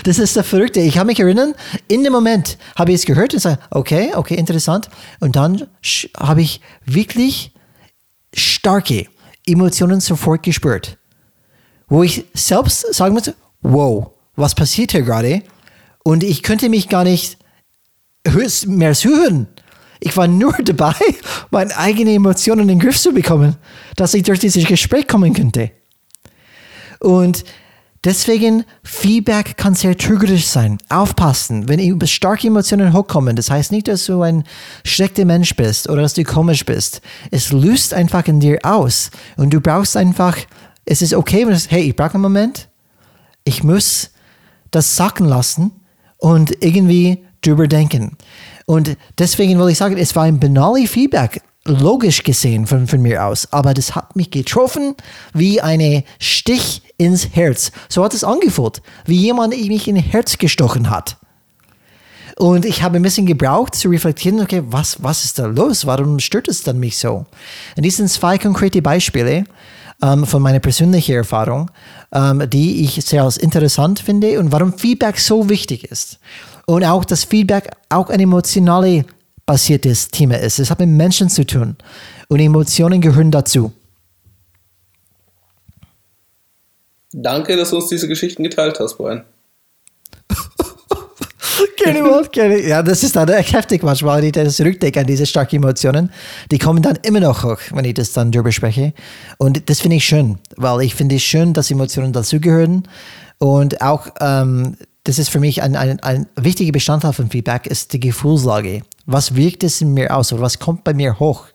Das ist der Verrückte. Ich kann mich erinnern, in dem Moment habe ich es gehört und sage, okay, okay, interessant. Und dann habe ich wirklich starke Emotionen sofort gespürt. Wo ich selbst sagen muss, wow, was passiert hier gerade? Und ich könnte mich gar nicht mehr zuhören. Ich war nur dabei, meine eigenen Emotionen in den Griff zu bekommen, dass ich durch dieses Gespräch kommen könnte. Und Deswegen, Feedback kann sehr trügerisch sein. Aufpassen, wenn starke Emotionen hochkommen. Das heißt nicht, dass du ein schlechter Mensch bist oder dass du komisch bist. Es löst einfach in dir aus. Und du brauchst einfach, es ist okay, wenn du sagst, hey, ich brauche einen Moment. Ich muss das sacken lassen und irgendwie drüber denken. Und deswegen will ich sagen, es war ein banales Feedback logisch gesehen von, von mir aus, aber das hat mich getroffen wie eine Stich ins Herz. So hat es angefühlt, wie jemand mich in Herz gestochen hat. Und ich habe ein bisschen gebraucht zu reflektieren, okay, was, was ist da los? Warum stört es dann mich so? Und dies sind zwei konkrete Beispiele ähm, von meiner persönlichen Erfahrung, ähm, die ich sehr interessant finde und warum Feedback so wichtig ist. Und auch das Feedback auch ein emotionale basiertes Thema ist. Es hat mit Menschen zu tun. Und Emotionen gehören dazu. Danke, dass du uns diese Geschichten geteilt hast, Brian. Keine Wort, keine. Ja, das ist dann heftig manchmal, wenn ich das zurückdenke an diese starken Emotionen. Die kommen dann immer noch hoch, wenn ich das dann drüber spreche. Und das finde ich schön, weil ich finde es schön, dass Emotionen dazugehören. Und auch, ähm, das ist für mich ein, ein, ein wichtiger Bestandteil von Feedback, ist die Gefühlslage. Was wirkt es in mir aus oder was kommt bei mir hoch,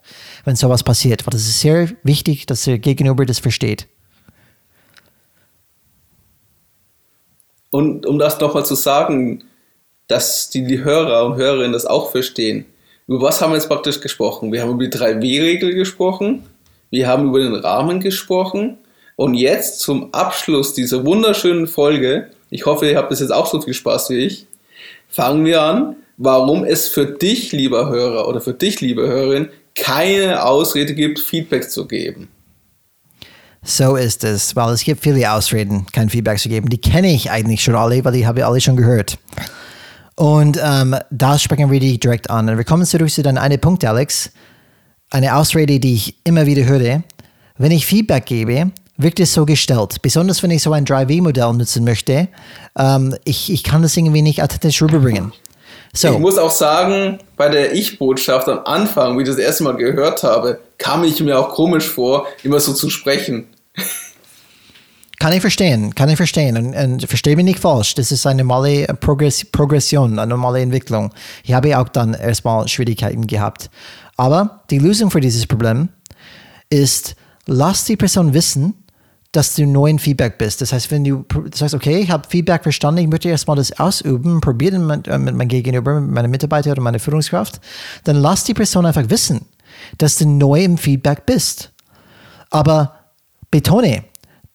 wenn sowas passiert? Weil das ist sehr wichtig, dass der Gegenüber das versteht. Und um das nochmal zu sagen, dass die, die Hörer und Hörerinnen das auch verstehen. Über was haben wir jetzt praktisch gesprochen? Wir haben über die 3W-Regel gesprochen, wir haben über den Rahmen gesprochen und jetzt zum Abschluss dieser wunderschönen Folge, ich hoffe, ihr habt bis jetzt auch so viel Spaß wie ich, fangen wir an, warum es für dich, lieber Hörer oder für dich, liebe Hörerin, keine Ausrede gibt, Feedback zu geben. So ist es, weil es gibt viele Ausreden, kein Feedback zu geben. Die kenne ich eigentlich schon alle, weil die habe ich alle schon gehört. Und ähm, da sprechen wir die direkt an. Und wir kommen zurück zu deinem einen Punkt, Alex. Eine Ausrede, die ich immer wieder höre. Wenn ich Feedback gebe, wirkt es so gestellt. Besonders wenn ich so ein 3W-Modell nutzen möchte. Ähm, ich, ich kann das irgendwie nicht authentisch rüberbringen. So. Ich muss auch sagen, bei der Ich-Botschaft am Anfang, wie ich das erste Mal gehört habe, kam ich mir auch komisch vor, immer so zu sprechen. Kann ich verstehen, kann ich verstehen. Und, und verstehe mich nicht falsch, das ist eine normale Progress Progression, eine normale Entwicklung. Ich habe auch dann erstmal Schwierigkeiten gehabt. Aber die Lösung für dieses Problem ist, lass die Person wissen, dass du neuen Feedback bist. Das heißt, wenn du sagst, okay, ich habe Feedback verstanden, ich möchte erstmal das ausüben, probieren mit, äh, mit meinem Gegenüber, mit meinem Mitarbeiter oder meiner Führungskraft, dann lass die Person einfach wissen, dass du neu im Feedback bist. Aber betone,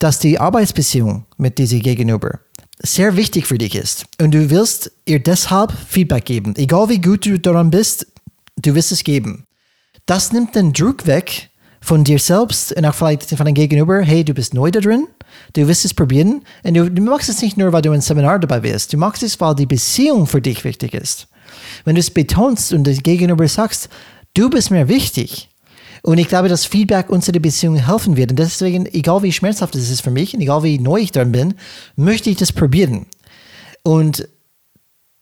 dass die Arbeitsbeziehung mit diesem Gegenüber sehr wichtig für dich ist. Und du willst ihr deshalb Feedback geben. Egal wie gut du daran bist, du wirst es geben. Das nimmt den Druck weg von dir selbst und auch vielleicht von deinem Gegenüber. Hey, du bist neu da drin. Du wirst es probieren. Und du, du machst es nicht nur, weil du ein Seminar dabei bist. Du machst es, weil die Beziehung für dich wichtig ist. Wenn du es betonst und dem Gegenüber sagst, du bist mir wichtig, und ich glaube, dass Feedback unserer Beziehung helfen wird. Und deswegen, egal wie schmerzhaft es ist für mich und egal wie neu ich dran bin, möchte ich das probieren. Und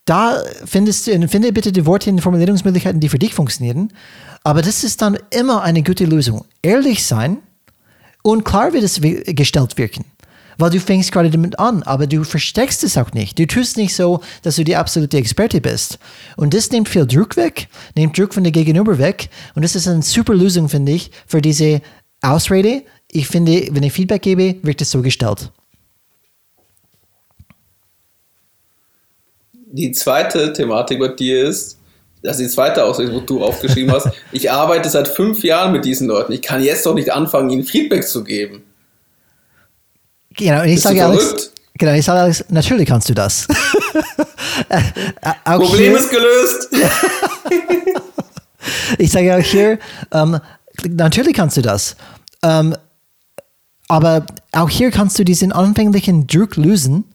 da findest du, finde bitte die Worte und Formulierungsmöglichkeiten, die für dich funktionieren. Aber das ist dann immer eine gute Lösung. Ehrlich sein und klar wird es gestellt wirken weil du fängst gerade damit an, aber du versteckst es auch nicht. Du tust nicht so, dass du die absolute Experte bist. Und das nimmt viel Druck weg, nimmt Druck von der Gegenüber weg. Und das ist eine super Lösung, finde ich, für diese Ausrede. Ich finde, wenn ich Feedback gebe, wird es so gestellt. Die zweite Thematik bei dir ist, das ist die zweite Ausrede, wo du aufgeschrieben hast, ich arbeite seit fünf Jahren mit diesen Leuten. Ich kann jetzt doch nicht anfangen, ihnen Feedback zu geben. Genau, und ich sage Alex, genau, ich sage Alex, natürlich kannst du das. Äh, äh, Problem hier, ist gelöst. ich sage auch hier, ähm, natürlich kannst du das. Ähm, aber auch hier kannst du diesen anfänglichen Druck lösen,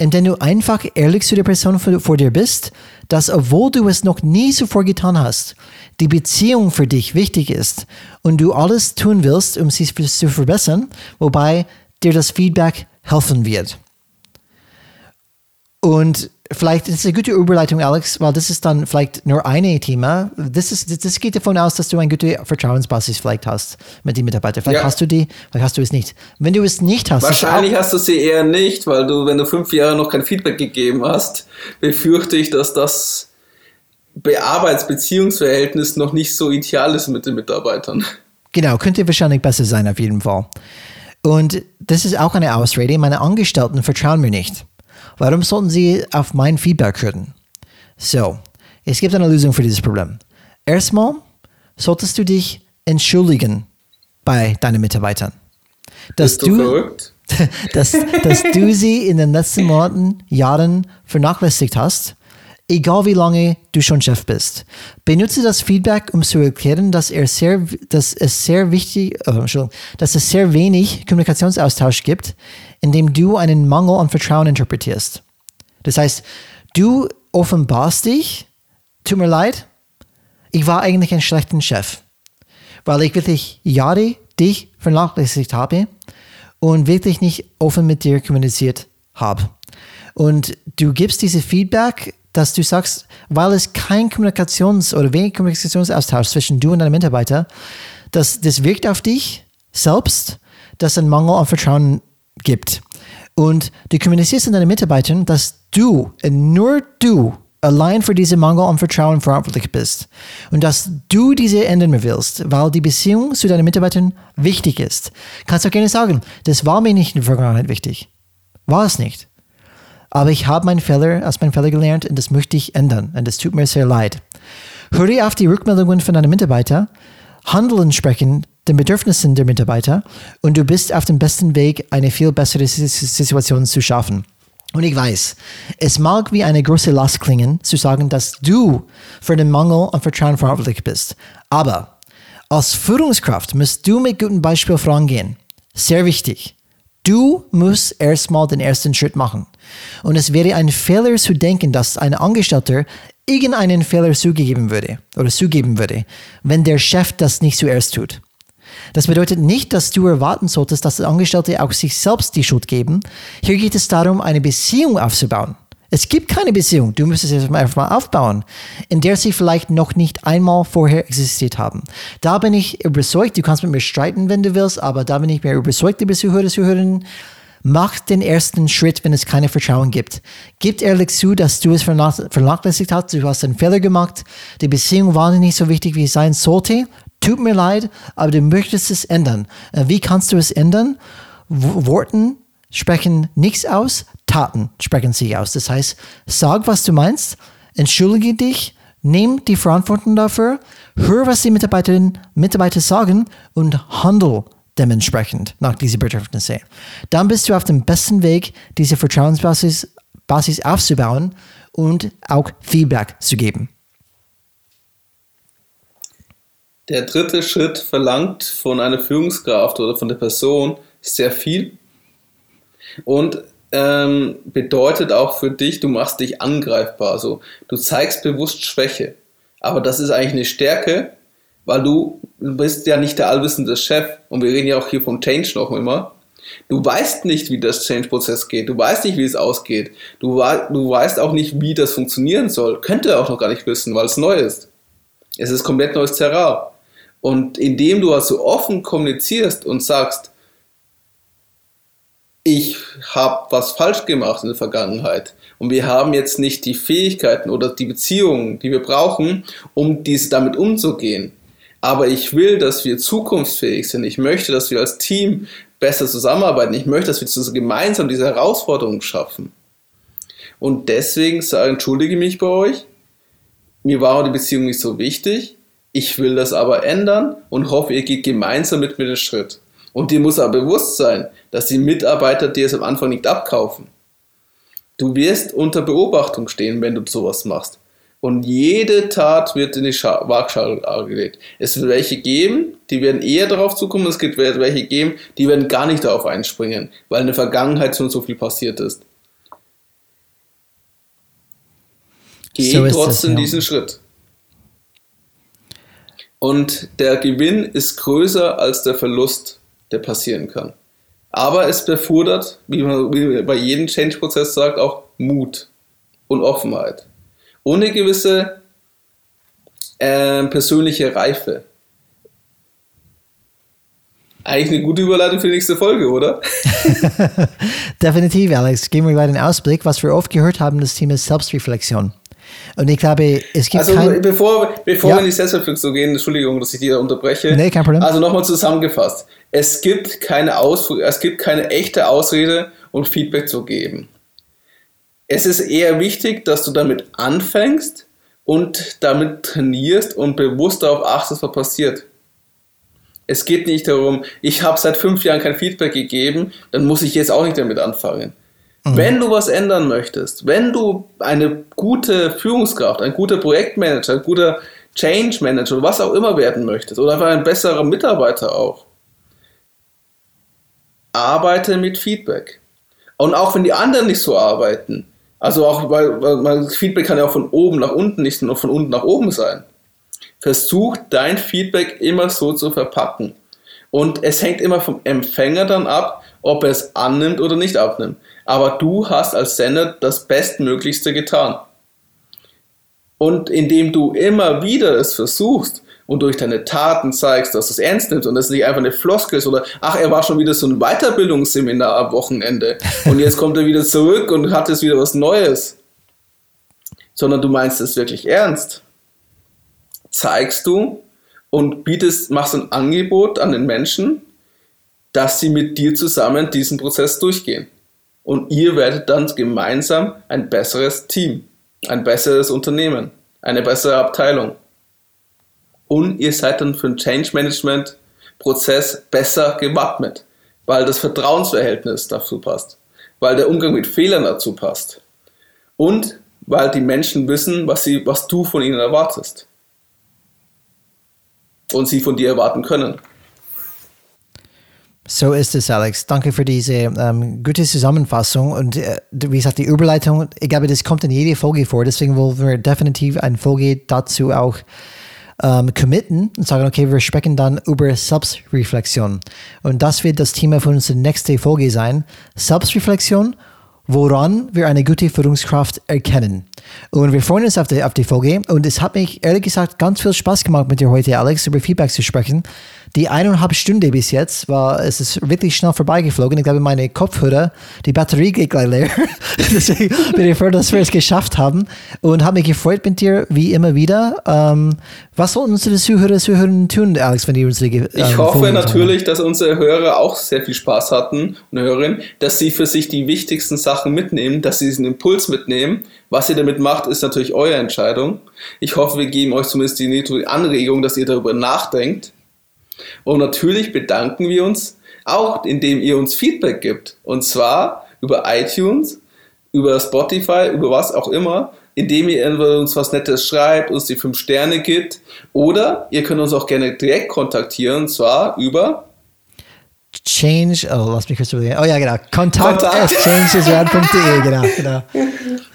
indem du einfach ehrlich zu der Person vor, dir bist, dass obwohl du es noch nie zuvor getan hast, die Beziehung für dich wichtig ist und du alles tun willst, um sie zu verbessern, wobei dir das Feedback helfen wird. Und vielleicht ist es eine gute Überleitung, Alex, weil das ist dann vielleicht nur ein Thema. Das, ist, das geht davon aus, dass du eine gute Vertrauensbasis vielleicht hast mit den Mitarbeitern. Vielleicht ja. hast du die, vielleicht hast du es nicht. Wenn du es nicht hast. Wahrscheinlich hast du sie eher nicht, weil du, wenn du fünf Jahre noch kein Feedback gegeben hast, befürchte ich, dass das Arbeitsbeziehungsverhältnis noch nicht so ideal ist mit den Mitarbeitern. Genau, könnte wahrscheinlich besser sein auf jeden Fall. Und das ist auch eine Ausrede, meine Angestellten vertrauen mir nicht. Warum sollten sie auf mein Feedback hören? So, es gibt eine Lösung für dieses Problem. Erstmal solltest du dich entschuldigen bei deinen Mitarbeitern. Dass Bist du, du verrückt? dass, dass du sie in den letzten Monaten, Jahren vernachlässigt hast egal wie lange du schon Chef bist. Benutze das Feedback, um zu erklären, dass, er sehr, dass es sehr wichtig, äh, dass es sehr wenig Kommunikationsaustausch gibt, indem du einen Mangel an Vertrauen interpretierst. Das heißt, du offenbarst dich, tut mir leid, ich war eigentlich ein schlechter Chef, weil ich wirklich Jahre dich vernachlässigt habe und wirklich nicht offen mit dir kommuniziert habe. Und du gibst diese Feedback, dass du sagst, weil es kein Kommunikations- oder wenig Kommunikationsaustausch zwischen du und deinem Mitarbeiter, dass das wirkt auf dich selbst, dass einen Mangel an Vertrauen gibt. Und du kommunizierst an deinen Mitarbeitern, dass du, nur du, allein für diese Mangel an Vertrauen verantwortlich bist. Und dass du diese ändern willst, weil die Beziehung zu deinen Mitarbeitern wichtig ist. Kannst du gerne sagen, das war mir nicht in der Vergangenheit wichtig. War es nicht. Aber ich habe meinen Fehler, aus meinen Fehler gelernt und das möchte ich ändern. Und das tut mir sehr leid. Höre auf die Rückmeldungen von deinen Mitarbeitern, handle entsprechend den Bedürfnissen der Mitarbeiter und du bist auf dem besten Weg, eine viel bessere Situation zu schaffen. Und ich weiß, es mag wie eine große Last klingen, zu sagen, dass du für den Mangel an Vertrauen verantwortlich bist. Aber als Führungskraft musst du mit gutem Beispiel vorangehen. Sehr wichtig. Du musst erstmal den ersten Schritt machen. Und es wäre ein Fehler zu denken, dass ein Angestellter irgendeinen Fehler zugeben würde oder zugeben würde, wenn der Chef das nicht zuerst tut. Das bedeutet nicht, dass du erwarten solltest, dass Angestellte auch sich selbst die Schuld geben. Hier geht es darum, eine Beziehung aufzubauen. Es gibt keine Beziehung, du müsstest es einfach mal aufbauen, in der sie vielleicht noch nicht einmal vorher existiert haben. Da bin ich überzeugt, du kannst mit mir streiten, wenn du willst, aber da bin ich mir überzeugt, liebe Zuhörer, Zuhörerinnen, Mach den ersten Schritt, wenn es keine Vertrauen gibt. Gib ehrlich zu, dass du es vernachlässigt hast, du hast einen Fehler gemacht, die Beziehung war nicht so wichtig, wie es sein sollte. Tut mir leid, aber du möchtest es ändern. Äh, wie kannst du es ändern? Worten sprechen nichts aus, Taten sprechen sie aus. Das heißt, sag, was du meinst, entschuldige dich, nimm die Verantwortung dafür, hör, was die Mitarbeiterinnen Mitarbeiter sagen und handle dementsprechend nach diesen Bedürfnissen. Dann bist du auf dem besten Weg, diese Vertrauensbasis Basis aufzubauen und auch Feedback zu geben. Der dritte Schritt verlangt von einer Führungskraft oder von der Person sehr viel und ähm, bedeutet auch für dich, du machst dich angreifbar. Also du zeigst bewusst Schwäche. Aber das ist eigentlich eine Stärke, weil du, du bist ja nicht der allwissende Chef und wir reden ja auch hier vom Change noch immer. Du weißt nicht, wie das Change-Prozess geht. Du weißt nicht, wie es ausgeht. Du, du weißt auch nicht, wie das funktionieren soll. Könnte auch noch gar nicht wissen, weil es neu ist. Es ist komplett neues Terrain. Und indem du also offen kommunizierst und sagst, ich habe was falsch gemacht in der Vergangenheit und wir haben jetzt nicht die Fähigkeiten oder die Beziehungen, die wir brauchen, um dies damit umzugehen. Aber ich will, dass wir zukunftsfähig sind. Ich möchte, dass wir als Team besser zusammenarbeiten. Ich möchte, dass wir gemeinsam diese Herausforderungen schaffen. Und deswegen sage, entschuldige mich bei euch. Mir war die Beziehung nicht so wichtig. Ich will das aber ändern und hoffe, ihr geht gemeinsam mit mir den Schritt. Und dir muss aber bewusst sein, dass die Mitarbeiter dir es am Anfang nicht abkaufen. Du wirst unter Beobachtung stehen, wenn du sowas machst. Und jede Tat wird in die Waagschale gelegt. Es wird welche geben, die werden eher darauf zukommen, es wird welche geben, die werden gar nicht darauf einspringen, weil in der Vergangenheit schon so viel passiert ist. Geh so trotzdem das, ja. diesen Schritt. Und der Gewinn ist größer als der Verlust, der passieren kann. Aber es befordert, wie man bei jedem Change-Prozess sagt, auch Mut und Offenheit ohne gewisse äh, persönliche Reife. Eigentlich eine gute Überleitung für die nächste Folge, oder? Definitiv, Alex. Geben wir gleich einen Ausblick. Was wir oft gehört haben, das Thema Selbstreflexion. Und ich glaube, es gibt. Also, kein bevor, bevor ja. wir in die Selbstreflexion gehen, Entschuldigung, dass ich dich da unterbreche. Nee, kein Problem. Also, nochmal zusammengefasst. Es gibt keine Ausrede, es gibt keine echte Ausrede, um Feedback zu geben. Es ist eher wichtig, dass du damit anfängst und damit trainierst und bewusst darauf achtest, was passiert. Es geht nicht darum, ich habe seit fünf Jahren kein Feedback gegeben, dann muss ich jetzt auch nicht damit anfangen. Mhm. Wenn du was ändern möchtest, wenn du eine gute Führungskraft, ein guter Projektmanager, ein guter Change Manager, was auch immer werden möchtest, oder einfach ein besserer Mitarbeiter auch, arbeite mit Feedback. Und auch wenn die anderen nicht so arbeiten, Also auch, weil, weil Feedback kann ja auch von oben nach unten, nicht nur von unten nach oben sein. Versuch dein Feedback immer so zu verpacken. Und es hängt immer vom Empfänger dann ab, ob er es annimmt oder nicht abnimmt. Aber du hast als Sender das Bestmöglichste getan. Und indem du immer wieder es versuchst, und durch deine Taten zeigst, dass du es ernst nimmst und es nicht einfach eine Floskel ist oder ach, er war schon wieder so ein Weiterbildungsseminar am Wochenende und jetzt kommt er wieder zurück und hat jetzt wieder was Neues. Sondern du meinst es wirklich ernst. Zeigst du und bietest, machst ein Angebot an den Menschen, dass sie mit dir zusammen diesen Prozess durchgehen. Und ihr werdet dann gemeinsam ein besseres Team, ein besseres Unternehmen, eine bessere Abteilung und ihr seid dann für den Change Management Prozess besser gewappnet, weil das Vertrauensverhältnis dazu passt, weil der Umgang mit Fehlern dazu passt und weil die Menschen wissen, was, sie, was du von ihnen erwartest und sie von dir erwarten können. So ist es, Alex. Danke für diese ähm, gute Zusammenfassung. Und äh, wie gesagt, die Überleitung, ich glaube, das kommt in jede Folge vor. Deswegen wollen wir definitiv eine Folge dazu auch ähm, committen und sagen, okay, wir sprechen dann über Selbstreflexion. Und das wird das Thema von unserer nächsten Folge sein. Selbstreflexion, woran wir eine gute Führungskraft erkennen. Und wir freuen uns auf die, auf die Folge. Und es hat mich ehrlich gesagt ganz viel Spaß gemacht, mit dir heute, Alex, über Feedback zu sprechen. Die eineinhalb Stunde bis jetzt war, es ist wirklich schnell vorbeigeflogen. Ich glaube, meine Kopfhörer, die Batterie geht gleich leer. Deswegen bin ich froh, dass wir es geschafft haben. Und habe mich gefreut mit dir, wie immer wieder. Ähm, was sollten unsere Zuhörer, Zuhörerinnen tun, Alex, wenn die unsere ähm, Ich hoffe Folgen natürlich, haben? dass unsere Hörer auch sehr viel Spaß hatten und Hörerinnen, dass sie für sich die wichtigsten Sachen mitnehmen, dass sie diesen Impuls mitnehmen was ihr damit macht, ist natürlich eure Entscheidung. Ich hoffe, wir geben euch zumindest die Anregung, dass ihr darüber nachdenkt. Und natürlich bedanken wir uns auch, indem ihr uns Feedback gibt. Und zwar über iTunes, über Spotify, über was auch immer, indem ihr uns was Nettes schreibt, uns die 5 Sterne gibt. Oder ihr könnt uns auch gerne direkt kontaktieren, und zwar über Change, oh, lass mich kurz überlegen. Oh ja, genau. Kontakt, Kontakt. changesrad.de, genau, genau.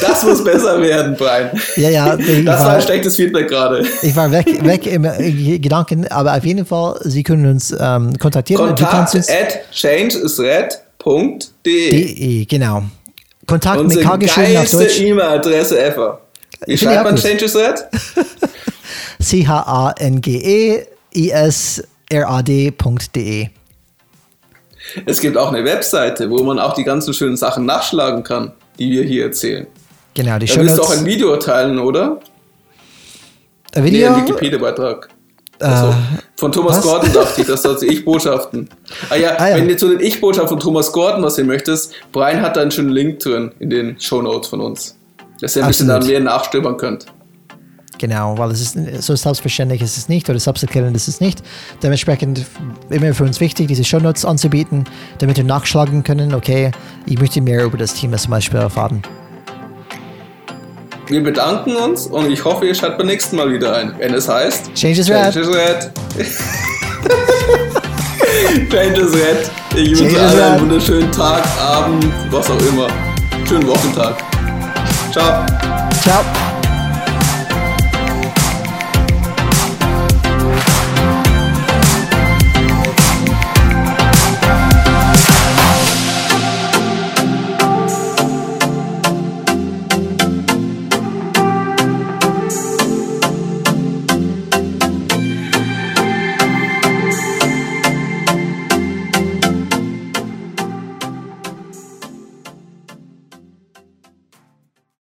Das muss besser werden, Brian. Ja, ja. Das war, war, ein schlechtes Feedback gerade. Ich war weg, weg im Gedanken, aber auf jeden Fall, Sie können uns ähm, kontaktieren. Kontakt at changeisred.de. genau. Kontakt Unsere mit K geschrieben auf Deutsch. E-Mail-Adresse ever. Wie schreibt man Changeisred? C-H-A-N-G-E-I-S-R-A-D.de. Es gibt auch eine Webseite, wo man auch die ganzen schönen Sachen nachschlagen kann, die wir hier erzählen. Genau, die Da willst du auch ein Video teilen, oder? Ein Video? Nee, ein Wikipedia-Beitrag. Also, uh, von Thomas was? Gordon dachte ich, das soll sie Ich-Botschaften. Ah ja, ah ja, wenn du zu den Ich-Botschaften von Thomas Gordon was sehen möchtest, Brian hat da einen schönen Link drin in den Show Notes von uns. Dass ihr ein bisschen da mehr nachstöbern könnt. Genau, weil es ist so selbstverständlich ist es nicht oder selbsterklärend ist es nicht. Dementsprechend immer für uns wichtig, diese Show Notes anzubieten, damit wir nachschlagen können, okay, ich möchte mehr über das Thema zum Beispiel erfahren. Wir bedanken uns und ich hoffe, ihr schaltet beim nächsten Mal wieder ein, wenn es heißt Change is Red. Change is Red. Change is Red. Ich wünsche allen einen wunderschönen Tag, Abend, was auch immer. Schönen Wochentag. Ciao. Ciao.